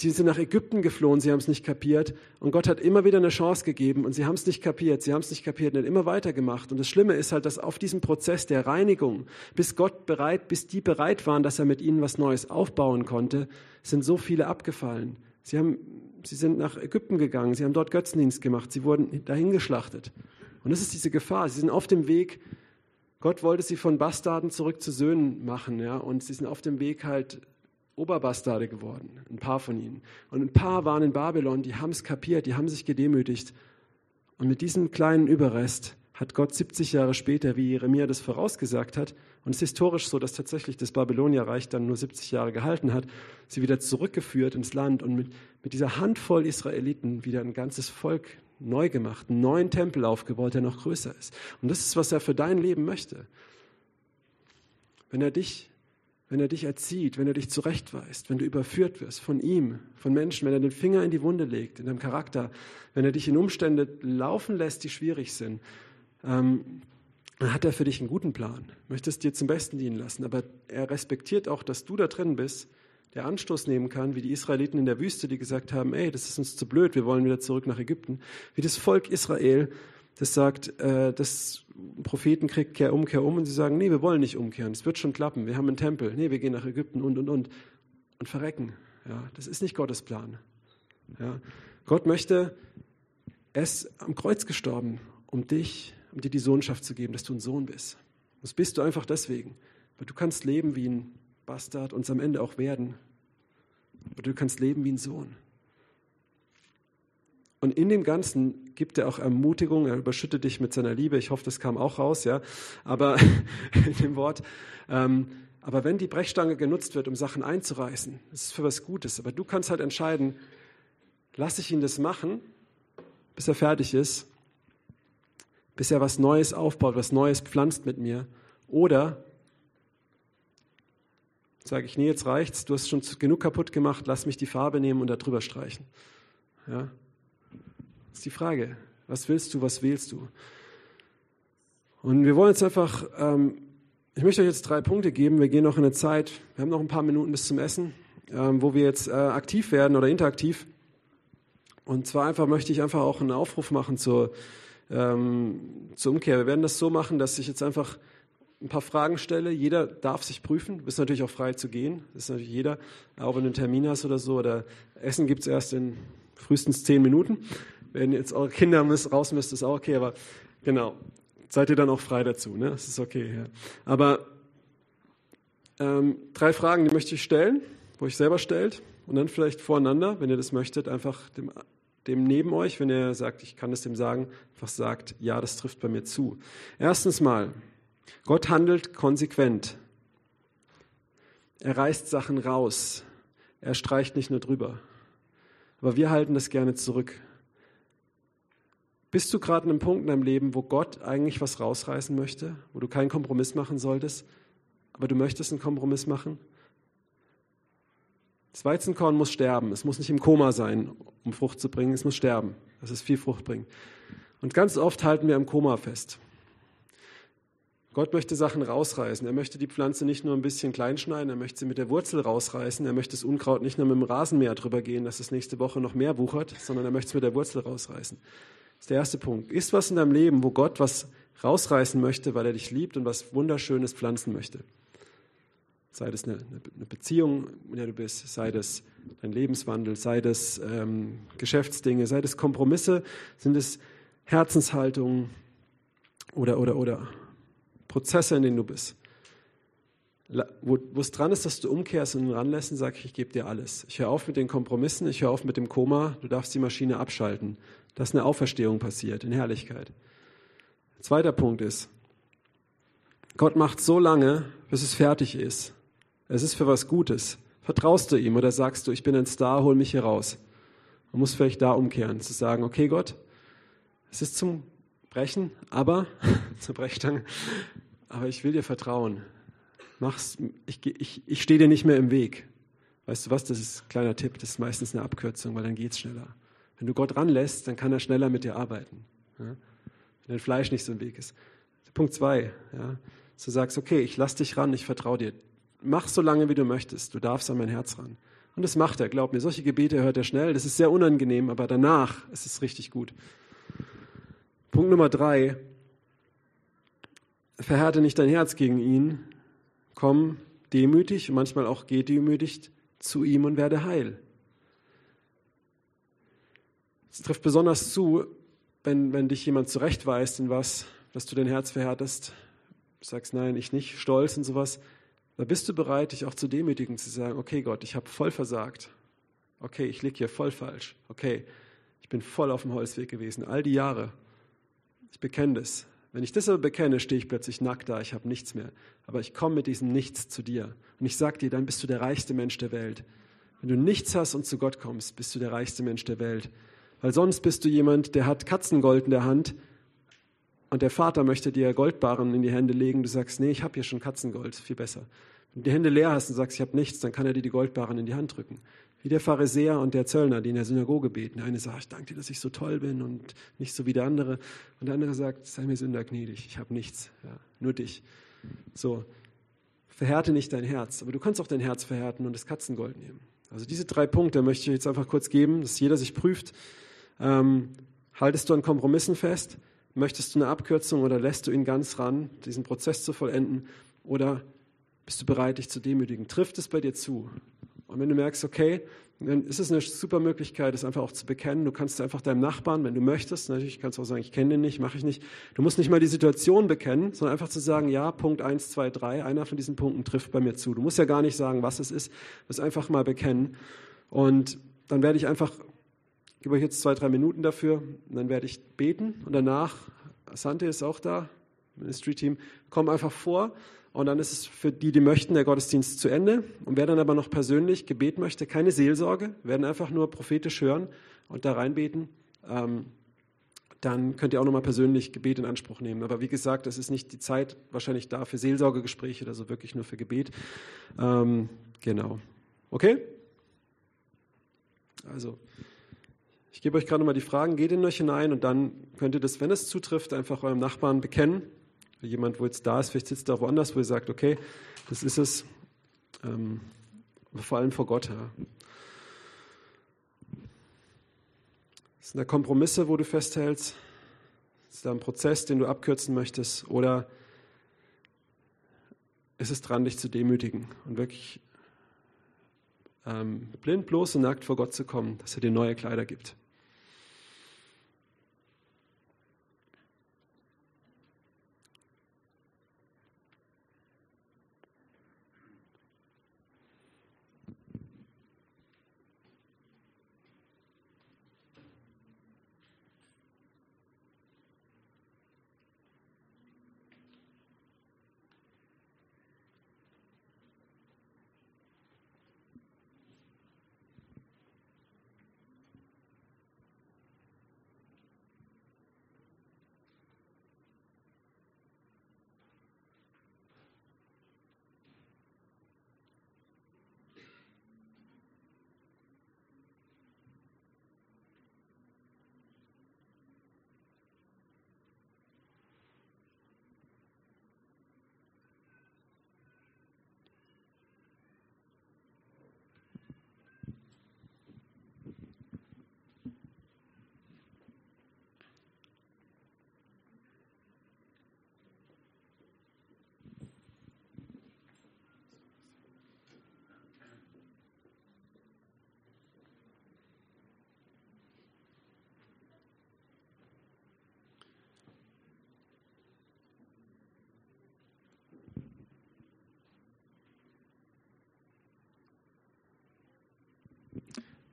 Sie sind nach Ägypten geflohen, sie haben es nicht kapiert. Und Gott hat immer wieder eine Chance gegeben und sie haben es nicht kapiert, sie haben es nicht kapiert und hat immer weitergemacht. Und das Schlimme ist halt, dass auf diesem Prozess der Reinigung, bis Gott bereit, bis die bereit waren, dass er mit ihnen was Neues aufbauen konnte, sind so viele abgefallen. Sie, haben, sie sind nach Ägypten gegangen, sie haben dort Götzendienst gemacht, sie wurden dahingeschlachtet. Und das ist diese Gefahr. Sie sind auf dem Weg, Gott wollte sie von Bastarden zurück zu Söhnen machen, ja, und sie sind auf dem Weg halt Oberbastarde geworden, ein paar von ihnen. Und ein paar waren in Babylon, die haben es kapiert, die haben sich gedemütigt. Und mit diesem kleinen Überrest hat Gott 70 Jahre später, wie Jeremia das vorausgesagt hat, und es ist historisch so, dass tatsächlich das Babylonierreich dann nur 70 Jahre gehalten hat, sie wieder zurückgeführt ins Land und mit, mit dieser Handvoll Israeliten wieder ein ganzes Volk neu gemacht, einen neuen Tempel aufgebaut, der noch größer ist. Und das ist, was er für dein Leben möchte. Wenn er dich wenn er dich erzieht, wenn er dich zurechtweist, wenn du überführt wirst von ihm, von Menschen, wenn er den Finger in die Wunde legt, in deinem Charakter, wenn er dich in Umstände laufen lässt, die schwierig sind, ähm, dann hat er für dich einen guten Plan, möchte es dir zum Besten dienen lassen. Aber er respektiert auch, dass du da drin bist, der Anstoß nehmen kann, wie die Israeliten in der Wüste, die gesagt haben, ey, das ist uns zu blöd, wir wollen wieder zurück nach Ägypten, wie das Volk Israel, das sagt, äh, das Propheten kriegt, kehr um, kehr um, und sie sagen, nee, wir wollen nicht umkehren, es wird schon klappen, wir haben einen Tempel, nee, wir gehen nach Ägypten und, und, und, und verrecken. Ja, das ist nicht Gottes Plan. Ja, Gott möchte, er ist am Kreuz gestorben, um dich, um dir die Sohnschaft zu geben, dass du ein Sohn bist. Das bist du einfach deswegen, weil du kannst leben wie ein Bastard und es am Ende auch werden. Oder du kannst leben wie ein Sohn. Und in dem Ganzen gibt er auch Ermutigung, er überschüttet dich mit seiner Liebe. Ich hoffe, das kam auch raus, ja. Aber in dem Wort, ähm, aber wenn die Brechstange genutzt wird, um Sachen einzureißen, das ist für was Gutes. Aber du kannst halt entscheiden, lasse ich ihn das machen, bis er fertig ist, bis er was Neues aufbaut, was Neues pflanzt mit mir. Oder sage ich, nee, jetzt reicht's, du hast schon genug kaputt gemacht, lass mich die Farbe nehmen und da drüber streichen. Ja, ist die Frage. Was willst du? Was wählst du? Und wir wollen jetzt einfach, ähm, ich möchte euch jetzt drei Punkte geben. Wir gehen noch in eine Zeit, wir haben noch ein paar Minuten bis zum Essen, ähm, wo wir jetzt äh, aktiv werden oder interaktiv. Und zwar einfach möchte ich einfach auch einen Aufruf machen zur, ähm, zur Umkehr. Wir werden das so machen, dass ich jetzt einfach ein paar Fragen stelle. Jeder darf sich prüfen. Du bist natürlich auch frei zu gehen. Das ist natürlich jeder. Auch wenn du einen Termin hast oder so. Oder Essen gibt es erst in frühestens zehn Minuten. Wenn jetzt eure Kinder raus müsst, ist auch okay. Aber genau, seid ihr dann auch frei dazu. Ne? Das ist okay. Ja. Aber ähm, drei Fragen, die möchte ich stellen, wo ich selber stellt. Und dann vielleicht voreinander, wenn ihr das möchtet, einfach dem, dem neben euch, wenn ihr sagt, ich kann es dem sagen, einfach sagt, ja, das trifft bei mir zu. Erstens mal, Gott handelt konsequent. Er reißt Sachen raus. Er streicht nicht nur drüber. Aber wir halten das gerne zurück. Bist du gerade an einem Punkt in deinem Leben, wo Gott eigentlich was rausreißen möchte, wo du keinen Kompromiss machen solltest, aber du möchtest einen Kompromiss machen? Das Weizenkorn muss sterben. Es muss nicht im Koma sein, um Frucht zu bringen. Es muss sterben, dass es viel Frucht bringt. Und ganz oft halten wir am Koma fest. Gott möchte Sachen rausreißen. Er möchte die Pflanze nicht nur ein bisschen klein schneiden, er möchte sie mit der Wurzel rausreißen. Er möchte das Unkraut nicht nur mit dem Rasenmäher drüber gehen, dass es nächste Woche noch mehr wuchert, sondern er möchte es mit der Wurzel rausreißen. Das ist der erste Punkt. Ist was in deinem Leben, wo Gott was rausreißen möchte, weil er dich liebt und was Wunderschönes pflanzen möchte? Sei das eine, eine Beziehung, in der du bist, sei das dein Lebenswandel, sei das ähm, Geschäftsdinge, sei das Kompromisse, sind es Herzenshaltungen oder, oder, oder Prozesse, in denen du bist. Wo, es dran ist, dass du umkehrst und ranlässt und sagst, ich gebe dir alles. Ich höre auf mit den Kompromissen, ich höre auf mit dem Koma, du darfst die Maschine abschalten. Dass eine Auferstehung passiert in Herrlichkeit. Zweiter Punkt ist, Gott macht so lange, bis es fertig ist. Es ist für was Gutes. Vertraust du ihm oder sagst du, ich bin ein Star, hol mich hier raus? Man muss vielleicht da umkehren, zu sagen, okay Gott, es ist zum brechen, aber, zur Brechstange, aber ich will dir vertrauen. Mach's, ich, ich, ich stehe dir nicht mehr im Weg. Weißt du was, das ist ein kleiner Tipp, das ist meistens eine Abkürzung, weil dann geht's schneller. Wenn du Gott ranlässt, dann kann er schneller mit dir arbeiten. Ja? Wenn dein Fleisch nicht so im Weg ist. Punkt zwei, ja? du sagst, okay, ich lass dich ran, ich vertraue dir. Mach so lange, wie du möchtest. Du darfst an mein Herz ran. Und das macht er, glaub mir. Solche Gebete hört er schnell. Das ist sehr unangenehm, aber danach ist es richtig gut. Punkt Nummer drei. Verhärte nicht dein Herz gegen ihn. Komm demütig manchmal auch geh demütigt zu ihm und werde heil. Es trifft besonders zu, wenn, wenn dich jemand zurechtweist in was, dass du dein Herz verhärtest. Sagst, nein, ich nicht, stolz und sowas. Da bist du bereit, dich auch zu demütigen, zu sagen, okay Gott, ich habe voll versagt. Okay, ich liege hier voll falsch. Okay, ich bin voll auf dem Holzweg gewesen, all die Jahre. Ich bekenne das. Wenn ich das aber bekenne, stehe ich plötzlich nackt da, ich habe nichts mehr. Aber ich komme mit diesem Nichts zu dir. Und ich sage dir, dann bist du der reichste Mensch der Welt. Wenn du nichts hast und zu Gott kommst, bist du der reichste Mensch der Welt. Weil sonst bist du jemand, der hat Katzengold in der Hand und der Vater möchte dir Goldbarren in die Hände legen. Du sagst, nee, ich habe hier schon Katzengold, viel besser. Wenn du die Hände leer hast und sagst, ich habe nichts, dann kann er dir die Goldbarren in die Hand drücken. Wie der Pharisäer und der Zöllner, die in der Synagoge beten. Der eine sagt, ich danke dir, dass ich so toll bin und nicht so wie der andere. Und der andere sagt, sei mir Sünder gnädig, ich habe nichts, ja, nur dich. So, verhärte nicht dein Herz, aber du kannst auch dein Herz verhärten und das Katzengold nehmen. Also diese drei Punkte möchte ich jetzt einfach kurz geben, dass jeder sich prüft. Ähm, haltest du an Kompromissen fest? Möchtest du eine Abkürzung oder lässt du ihn ganz ran, diesen Prozess zu vollenden? Oder bist du bereit, dich zu demütigen? Trifft es bei dir zu? Und wenn du merkst, okay, dann ist es eine super Möglichkeit, das einfach auch zu bekennen. Du kannst einfach deinem Nachbarn, wenn du möchtest, natürlich kannst du auch sagen, ich kenne den nicht, mache ich nicht. Du musst nicht mal die Situation bekennen, sondern einfach zu sagen, ja, Punkt eins, zwei, drei, einer von diesen Punkten trifft bei mir zu. Du musst ja gar nicht sagen, was es ist, das einfach mal bekennen. Und dann werde ich einfach, ich gebe euch jetzt zwei, drei Minuten dafür, dann werde ich beten und danach, Sante ist auch da, Ministry Team, komm einfach vor und dann ist es für die, die möchten, der Gottesdienst zu Ende. Und wer dann aber noch persönlich Gebet möchte, keine Seelsorge, werden einfach nur prophetisch hören und da reinbeten, ähm, dann könnt ihr auch nochmal persönlich Gebet in Anspruch nehmen. Aber wie gesagt, es ist nicht die Zeit wahrscheinlich da für Seelsorgegespräche, also wirklich nur für Gebet. Ähm, genau. Okay? Also, Ich gebe euch gerade mal die Fragen, geht in euch hinein und dann könnt ihr das, wenn es zutrifft, einfach eurem Nachbarn bekennen. Jemand, wo jetzt da ist, vielleicht sitzt er woanders, wo ihr sagt, okay, das ist es. Ähm, vor allem vor Gott. Ja. Sind da Kompromisse, wo du festhältst? Ist da ein Prozess, den du abkürzen möchtest? Oder ist es dran, dich zu demütigen und wirklich ähm, blind, bloß und nackt vor Gott zu kommen, dass er dir neue Kleider gibt?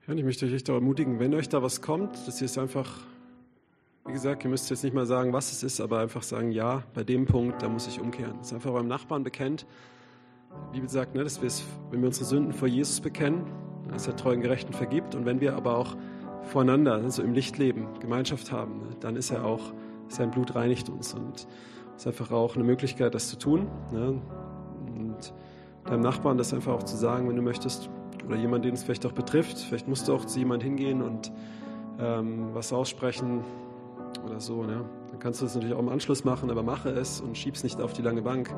Ja, und ich möchte euch echt ermutigen, wenn euch da was kommt, dass ihr es einfach, wie gesagt, ihr müsst jetzt nicht mal sagen, was es ist, aber einfach sagen, ja, bei dem Punkt, da muss ich umkehren. Das einfach beim Nachbarn bekennt. Die Bibel sagt, ne, dass wir es, wenn wir unsere Sünden vor Jesus bekennen, dass er treuen Gerechten vergibt. Und wenn wir aber auch voreinander, also im Licht leben, Gemeinschaft haben, ne, dann ist er auch, sein Blut reinigt uns. Und es ist einfach auch eine Möglichkeit, das zu tun. Ne? Und deinem Nachbarn das einfach auch zu sagen, wenn du möchtest, oder jemand, den es vielleicht auch betrifft. Vielleicht musst du auch zu jemand hingehen und ähm, was aussprechen oder so. Ne? Dann kannst du es natürlich auch im Anschluss machen, aber mache es und schieb es nicht auf die lange Bank.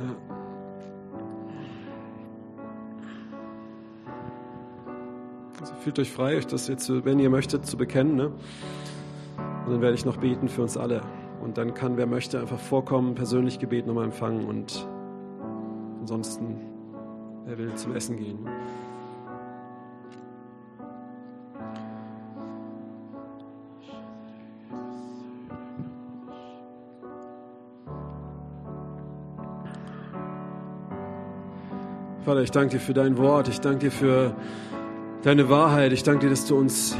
Ja. Also fühlt euch frei, euch das jetzt, wenn ihr möchtet, zu bekennen. Ne? Und dann werde ich noch beten für uns alle. Und dann kann, wer möchte, einfach vorkommen, persönlich Gebet nochmal empfangen und ansonsten er will zum Essen gehen. Vater, ich danke dir für dein Wort. Ich danke dir für deine Wahrheit. Ich danke dir, dass du uns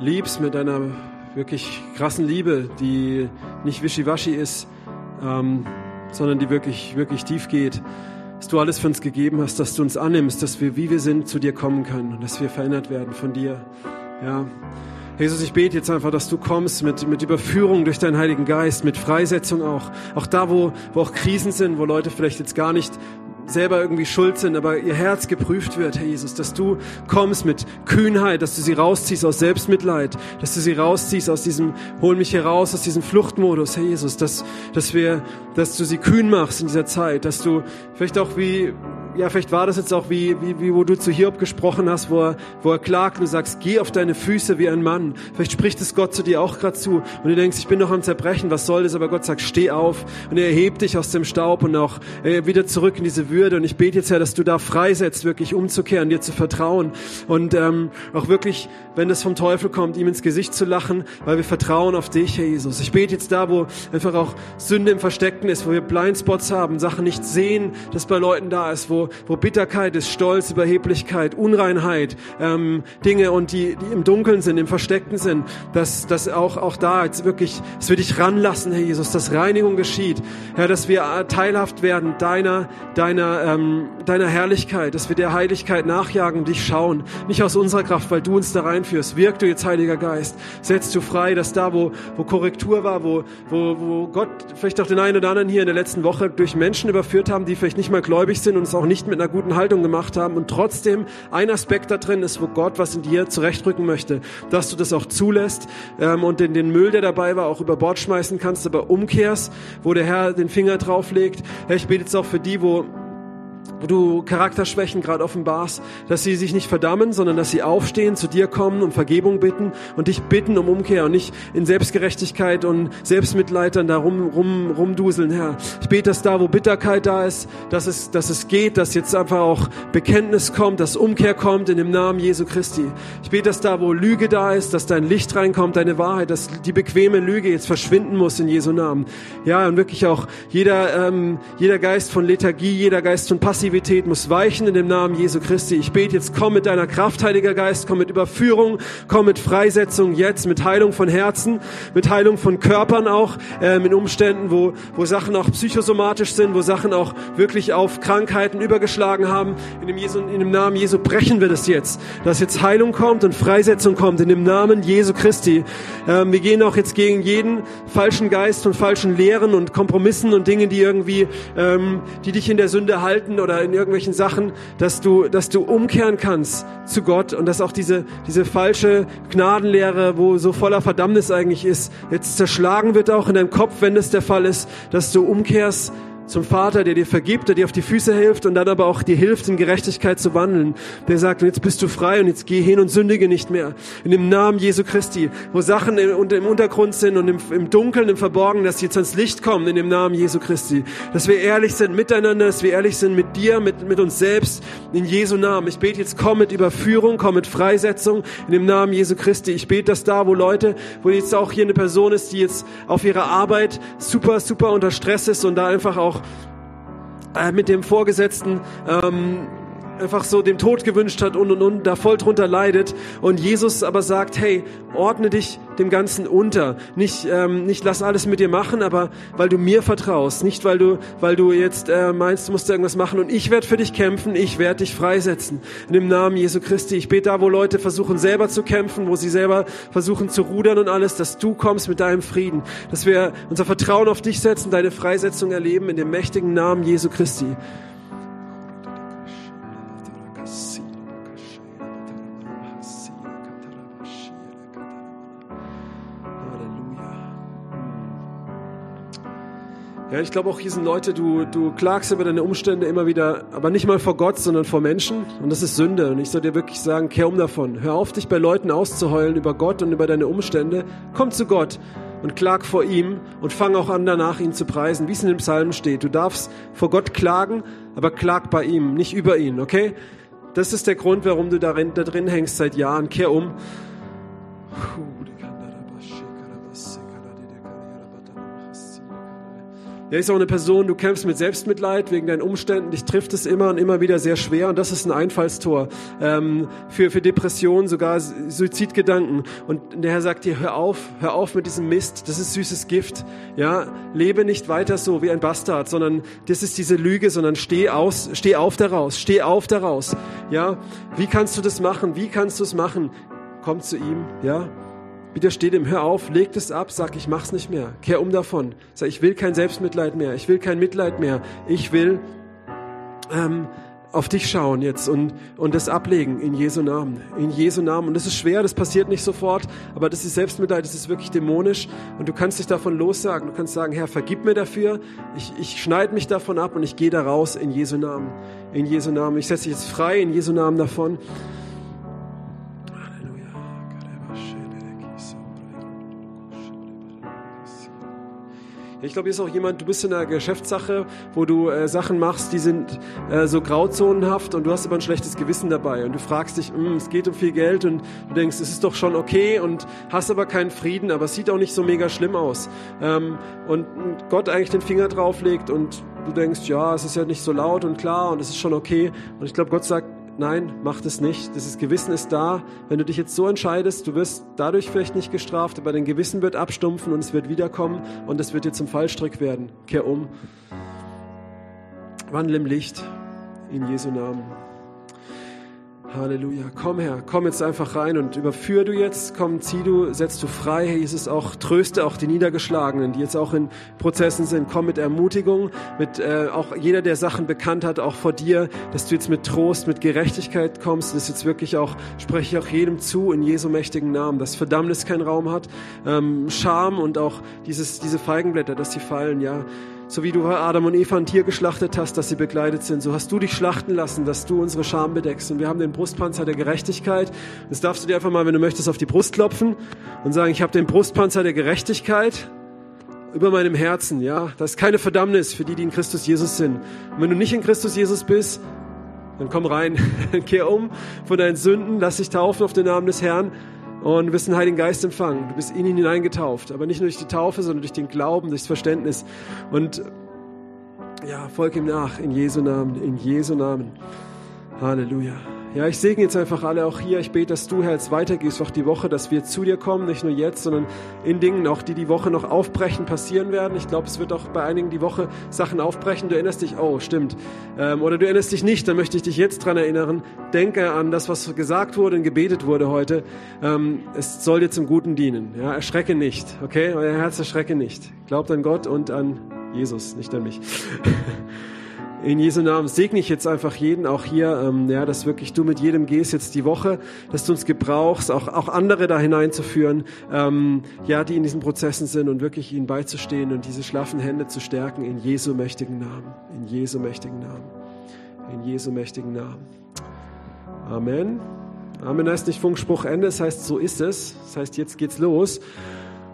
liebst mit deiner wirklich krassen Liebe, die nicht wischiwaschi ist, ähm, sondern die wirklich, wirklich tief geht dass du alles für uns gegeben hast, dass du uns annimmst, dass wir, wie wir sind, zu dir kommen können und dass wir verändert werden von dir. Ja. Jesus, ich bete jetzt einfach, dass du kommst mit, mit Überführung durch deinen Heiligen Geist, mit Freisetzung auch. Auch da, wo, wo auch Krisen sind, wo Leute vielleicht jetzt gar nicht selber irgendwie schuld sind, aber ihr Herz geprüft wird, Herr Jesus, dass du kommst mit Kühnheit, dass du sie rausziehst aus Selbstmitleid, dass du sie rausziehst aus diesem, hol mich hier raus, aus diesem Fluchtmodus, Herr Jesus, dass, dass wir, dass du sie kühn machst in dieser Zeit, dass du vielleicht auch wie, ja, vielleicht war das jetzt auch wie, wie, wie wo du zu Hiob gesprochen hast, wo er, wo er klagt und du sagst, geh auf deine Füße wie ein Mann. Vielleicht spricht es Gott zu dir auch gerade zu und du denkst, ich bin noch am Zerbrechen, was soll das? Aber Gott sagt, steh auf und er erhebt dich aus dem Staub und auch äh, wieder zurück in diese Würde. Und ich bete jetzt, Herr, dass du da freisetzt, wirklich umzukehren, dir zu vertrauen und ähm, auch wirklich, wenn es vom Teufel kommt, ihm ins Gesicht zu lachen, weil wir vertrauen auf dich, Herr Jesus. Ich bete jetzt da, wo einfach auch Sünde im Versteckten ist, wo wir Blindspots haben, Sachen nicht sehen, dass bei Leuten da ist, wo wo, Bitterkeit ist, Stolz, Überheblichkeit, Unreinheit, ähm, Dinge und die, die im Dunkeln sind, im Versteckten sind, dass, dass auch, auch da jetzt wirklich, dass wir dich ranlassen, Herr Jesus, dass Reinigung geschieht, Herr, dass wir äh, teilhaft werden deiner, deiner, ähm, deiner Herrlichkeit, dass wir der Heiligkeit nachjagen und dich schauen, nicht aus unserer Kraft, weil du uns da reinführst. Wirk du jetzt, Heiliger Geist, setzt du frei, dass da, wo, wo Korrektur war, wo, wo, wo Gott vielleicht auch den einen oder anderen hier in der letzten Woche durch Menschen überführt haben, die vielleicht nicht mal gläubig sind und es auch nicht nicht mit einer guten Haltung gemacht haben und trotzdem ein Aspekt da drin ist, wo Gott was in dir zurechtrücken möchte, dass du das auch zulässt ähm, und den, den Müll, der dabei war, auch über Bord schmeißen kannst, aber umkehrst, wo der Herr den Finger drauf legt. Herr, ich bete jetzt auch für die, wo du Charakterschwächen gerade offenbarst, dass sie sich nicht verdammen, sondern dass sie aufstehen, zu dir kommen, um Vergebung bitten und dich bitten um Umkehr und nicht in Selbstgerechtigkeit und Selbstmitleid dann da rum, rum, rumduseln, Herr. Ich bete, dass da, wo Bitterkeit da ist, dass es, dass es geht, dass jetzt einfach auch Bekenntnis kommt, dass Umkehr kommt in dem Namen Jesu Christi. Ich bete, dass da, wo Lüge da ist, dass dein Licht reinkommt, deine Wahrheit, dass die bequeme Lüge jetzt verschwinden muss in Jesu Namen. Ja, und wirklich auch jeder, ähm, jeder Geist von Lethargie, jeder Geist von Passivität, Passivität muss weichen in dem Namen Jesu Christi. Ich bete jetzt, komm mit deiner Kraft, Heiliger Geist, komm mit Überführung, komm mit Freisetzung jetzt, mit Heilung von Herzen, mit Heilung von Körpern auch, ähm, in Umständen, wo, wo Sachen auch psychosomatisch sind, wo Sachen auch wirklich auf Krankheiten übergeschlagen haben. In dem, Jesu, in dem Namen Jesu brechen wir das jetzt, dass jetzt Heilung kommt und Freisetzung kommt in dem Namen Jesu Christi. Ähm, wir gehen auch jetzt gegen jeden falschen Geist von falschen Lehren und Kompromissen und Dingen, die irgendwie, ähm, die dich in der Sünde halten oder in irgendwelchen Sachen, dass du, dass du umkehren kannst zu Gott und dass auch diese, diese falsche Gnadenlehre, wo so voller Verdammnis eigentlich ist, jetzt zerschlagen wird auch in deinem Kopf, wenn das der Fall ist, dass du umkehrst zum Vater, der dir vergibt, der dir auf die Füße hilft und dann aber auch dir hilft, in Gerechtigkeit zu wandeln. Der sagt, jetzt bist du frei und jetzt geh hin und sündige nicht mehr. In dem Namen Jesu Christi, wo Sachen im, Untergrund sind und im, im Dunkeln, im Verborgenen, dass sie jetzt ans Licht kommen, in dem Namen Jesu Christi. Dass wir ehrlich sind miteinander, dass wir ehrlich sind mit dir, mit, mit uns selbst, in Jesu Namen. Ich bete jetzt, komm mit Überführung, komm mit Freisetzung, in dem Namen Jesu Christi. Ich bete, dass da, wo Leute, wo jetzt auch hier eine Person ist, die jetzt auf ihrer Arbeit super, super unter Stress ist und da einfach auch äh, mit dem Vorgesetzten ähm, einfach so dem Tod gewünscht hat und und und da voll drunter leidet. Und Jesus aber sagt, hey, ordne dich dem Ganzen unter, nicht ähm, nicht lass alles mit dir machen, aber weil du mir vertraust, nicht weil du weil du jetzt äh, meinst, du musst irgendwas machen. Und ich werde für dich kämpfen, ich werde dich freisetzen. In dem Namen Jesu Christi. Ich bete da, wo Leute versuchen selber zu kämpfen, wo sie selber versuchen zu rudern und alles, dass du kommst mit deinem Frieden, dass wir unser Vertrauen auf dich setzen, deine Freisetzung erleben in dem mächtigen Namen Jesu Christi. Ja, ich glaube auch hier sind Leute, du, du klagst über deine Umstände immer wieder, aber nicht mal vor Gott, sondern vor Menschen. Und das ist Sünde. Und ich soll dir wirklich sagen, kehr um davon. Hör auf, dich bei Leuten auszuheulen über Gott und über deine Umstände. Komm zu Gott und klag vor ihm und fang auch an, danach ihn zu preisen, wie es in den Psalmen steht. Du darfst vor Gott klagen, aber klag bei ihm, nicht über ihn, okay? Das ist der Grund, warum du da drin hängst seit Jahren. Kehr um. Puh. Er ist auch eine Person, du kämpfst mit Selbstmitleid wegen deinen Umständen, dich trifft es immer und immer wieder sehr schwer und das ist ein Einfallstor ähm, für, für Depressionen, sogar Suizidgedanken. Und der Herr sagt dir, hör auf, hör auf mit diesem Mist, das ist süßes Gift. Ja, lebe nicht weiter so wie ein Bastard, sondern das ist diese Lüge, sondern steh aus, steh auf daraus, steh auf daraus. Ja, wie kannst du das machen? Wie kannst du es machen? Komm zu ihm, ja, Widersteht ihm, hör auf, leg es ab, sag, ich mach's nicht mehr. Kehr um davon. Sag, ich will kein Selbstmitleid mehr. Ich will kein Mitleid mehr. Ich will ähm, auf dich schauen jetzt und, und das ablegen in Jesu Namen. In Jesu Namen. Und das ist schwer, das passiert nicht sofort, aber das ist Selbstmitleid, das ist wirklich dämonisch und du kannst dich davon lossagen. Du kannst sagen, Herr, vergib mir dafür. Ich, ich schneide mich davon ab und ich gehe da raus in Jesu Namen. In Jesu Namen. Ich setze dich jetzt frei in Jesu Namen davon. Ich glaube, hier ist auch jemand, du bist in einer Geschäftssache, wo du äh, Sachen machst, die sind äh, so grauzonenhaft und du hast aber ein schlechtes Gewissen dabei und du fragst dich, mm, es geht um viel Geld und du denkst, es ist doch schon okay und hast aber keinen Frieden, aber es sieht auch nicht so mega schlimm aus. Ähm, und Gott eigentlich den Finger drauflegt und du denkst, ja, es ist ja nicht so laut und klar und es ist schon okay. Und ich glaube, Gott sagt, nein, mach das nicht. Das Gewissen ist da. Wenn du dich jetzt so entscheidest, du wirst dadurch vielleicht nicht gestraft, aber dein Gewissen wird abstumpfen und es wird wiederkommen und es wird dir zum Fallstrick werden. Kehr um. Wandel im Licht in Jesu Namen. Halleluja. Komm her, komm jetzt einfach rein und überführ du jetzt, komm, zieh du, setz du frei. Herr Jesus, auch tröste auch die Niedergeschlagenen, die jetzt auch in Prozessen sind. Komm mit Ermutigung, mit äh, auch jeder, der Sachen bekannt hat, auch vor dir, dass du jetzt mit Trost, mit Gerechtigkeit kommst. Das jetzt wirklich auch, spreche ich auch jedem zu in Jesu mächtigen Namen, dass Verdammnis keinen Raum hat, ähm, Scham und auch dieses, diese Feigenblätter, dass sie fallen, ja. So wie du Adam und Eva ein Tier geschlachtet hast, dass sie begleitet sind, so hast du dich schlachten lassen, dass du unsere Scham bedeckst. Und wir haben den Brustpanzer der Gerechtigkeit. Das darfst du dir einfach mal, wenn du möchtest, auf die Brust klopfen und sagen, ich habe den Brustpanzer der Gerechtigkeit über meinem Herzen. Ja, das ist keine Verdammnis für die, die in Christus Jesus sind. Und wenn du nicht in Christus Jesus bist, dann komm rein, kehr um von deinen Sünden, lass dich taufen auf den Namen des Herrn und du wirst den Heiligen Geist empfangen. Du bist in ihn hineingetauft. Aber nicht nur durch die Taufe, sondern durch den Glauben, durchs Verständnis. Und ja, folg ihm nach in Jesu Namen, in Jesu Namen. Halleluja. Ja, ich segne jetzt einfach alle auch hier. Ich bete, dass du, Herr, jetzt weitergehst, auch die Woche, dass wir zu dir kommen, nicht nur jetzt, sondern in Dingen auch, die die Woche noch aufbrechen, passieren werden. Ich glaube, es wird auch bei einigen die Woche Sachen aufbrechen. Du erinnerst dich, oh, stimmt. Ähm, oder du erinnerst dich nicht, dann möchte ich dich jetzt dran erinnern. Denke an das, was gesagt wurde und gebetet wurde heute. Ähm, es soll dir zum Guten dienen. Ja, erschrecke nicht, okay? Euer Herz erschrecke nicht. Glaubt an Gott und an Jesus, nicht an mich. In Jesu Namen segne ich jetzt einfach jeden, auch hier, ähm, ja, dass wirklich du mit jedem gehst jetzt die Woche, dass du uns gebrauchst, auch, auch andere da hineinzuführen, ähm, ja, die in diesen Prozessen sind und wirklich ihnen beizustehen und diese schlaffen Hände zu stärken in Jesu mächtigen Namen. In Jesu mächtigen Namen. In Jesu mächtigen Namen. Amen. Amen heißt nicht Funkspruch Ende, das heißt, so ist es. Das heißt, jetzt geht's los.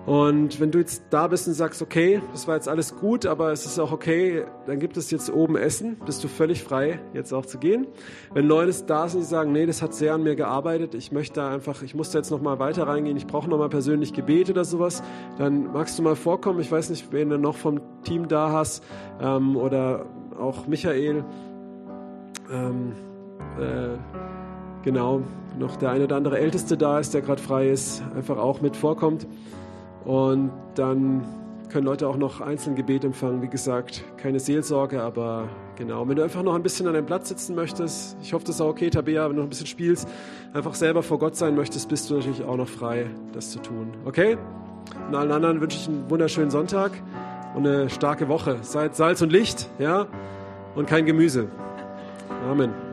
Und wenn du jetzt da bist und sagst, okay, das war jetzt alles gut, aber es ist auch okay, dann gibt es jetzt oben Essen, bist du völlig frei, jetzt auch zu gehen. Wenn Leute da sind, die sagen, nee, das hat sehr an mir gearbeitet, ich möchte da einfach, ich muss da jetzt nochmal weiter reingehen, ich brauche nochmal persönlich Gebet oder sowas, dann magst du mal vorkommen. Ich weiß nicht, wen du noch vom Team da hast ähm, oder auch Michael. Ähm, äh, genau, noch der eine oder andere Älteste da ist, der gerade frei ist, einfach auch mit vorkommt. Und dann können Leute auch noch einzeln Gebet empfangen. Wie gesagt, keine Seelsorge, aber genau. Wenn du einfach noch ein bisschen an deinem Platz sitzen möchtest, ich hoffe, das ist auch okay, Tabea, wenn du noch ein bisschen spielst, einfach selber vor Gott sein möchtest, bist du natürlich auch noch frei, das zu tun. Okay? Und allen anderen wünsche ich einen wunderschönen Sonntag und eine starke Woche. Seid Salz und Licht, ja? Und kein Gemüse. Amen.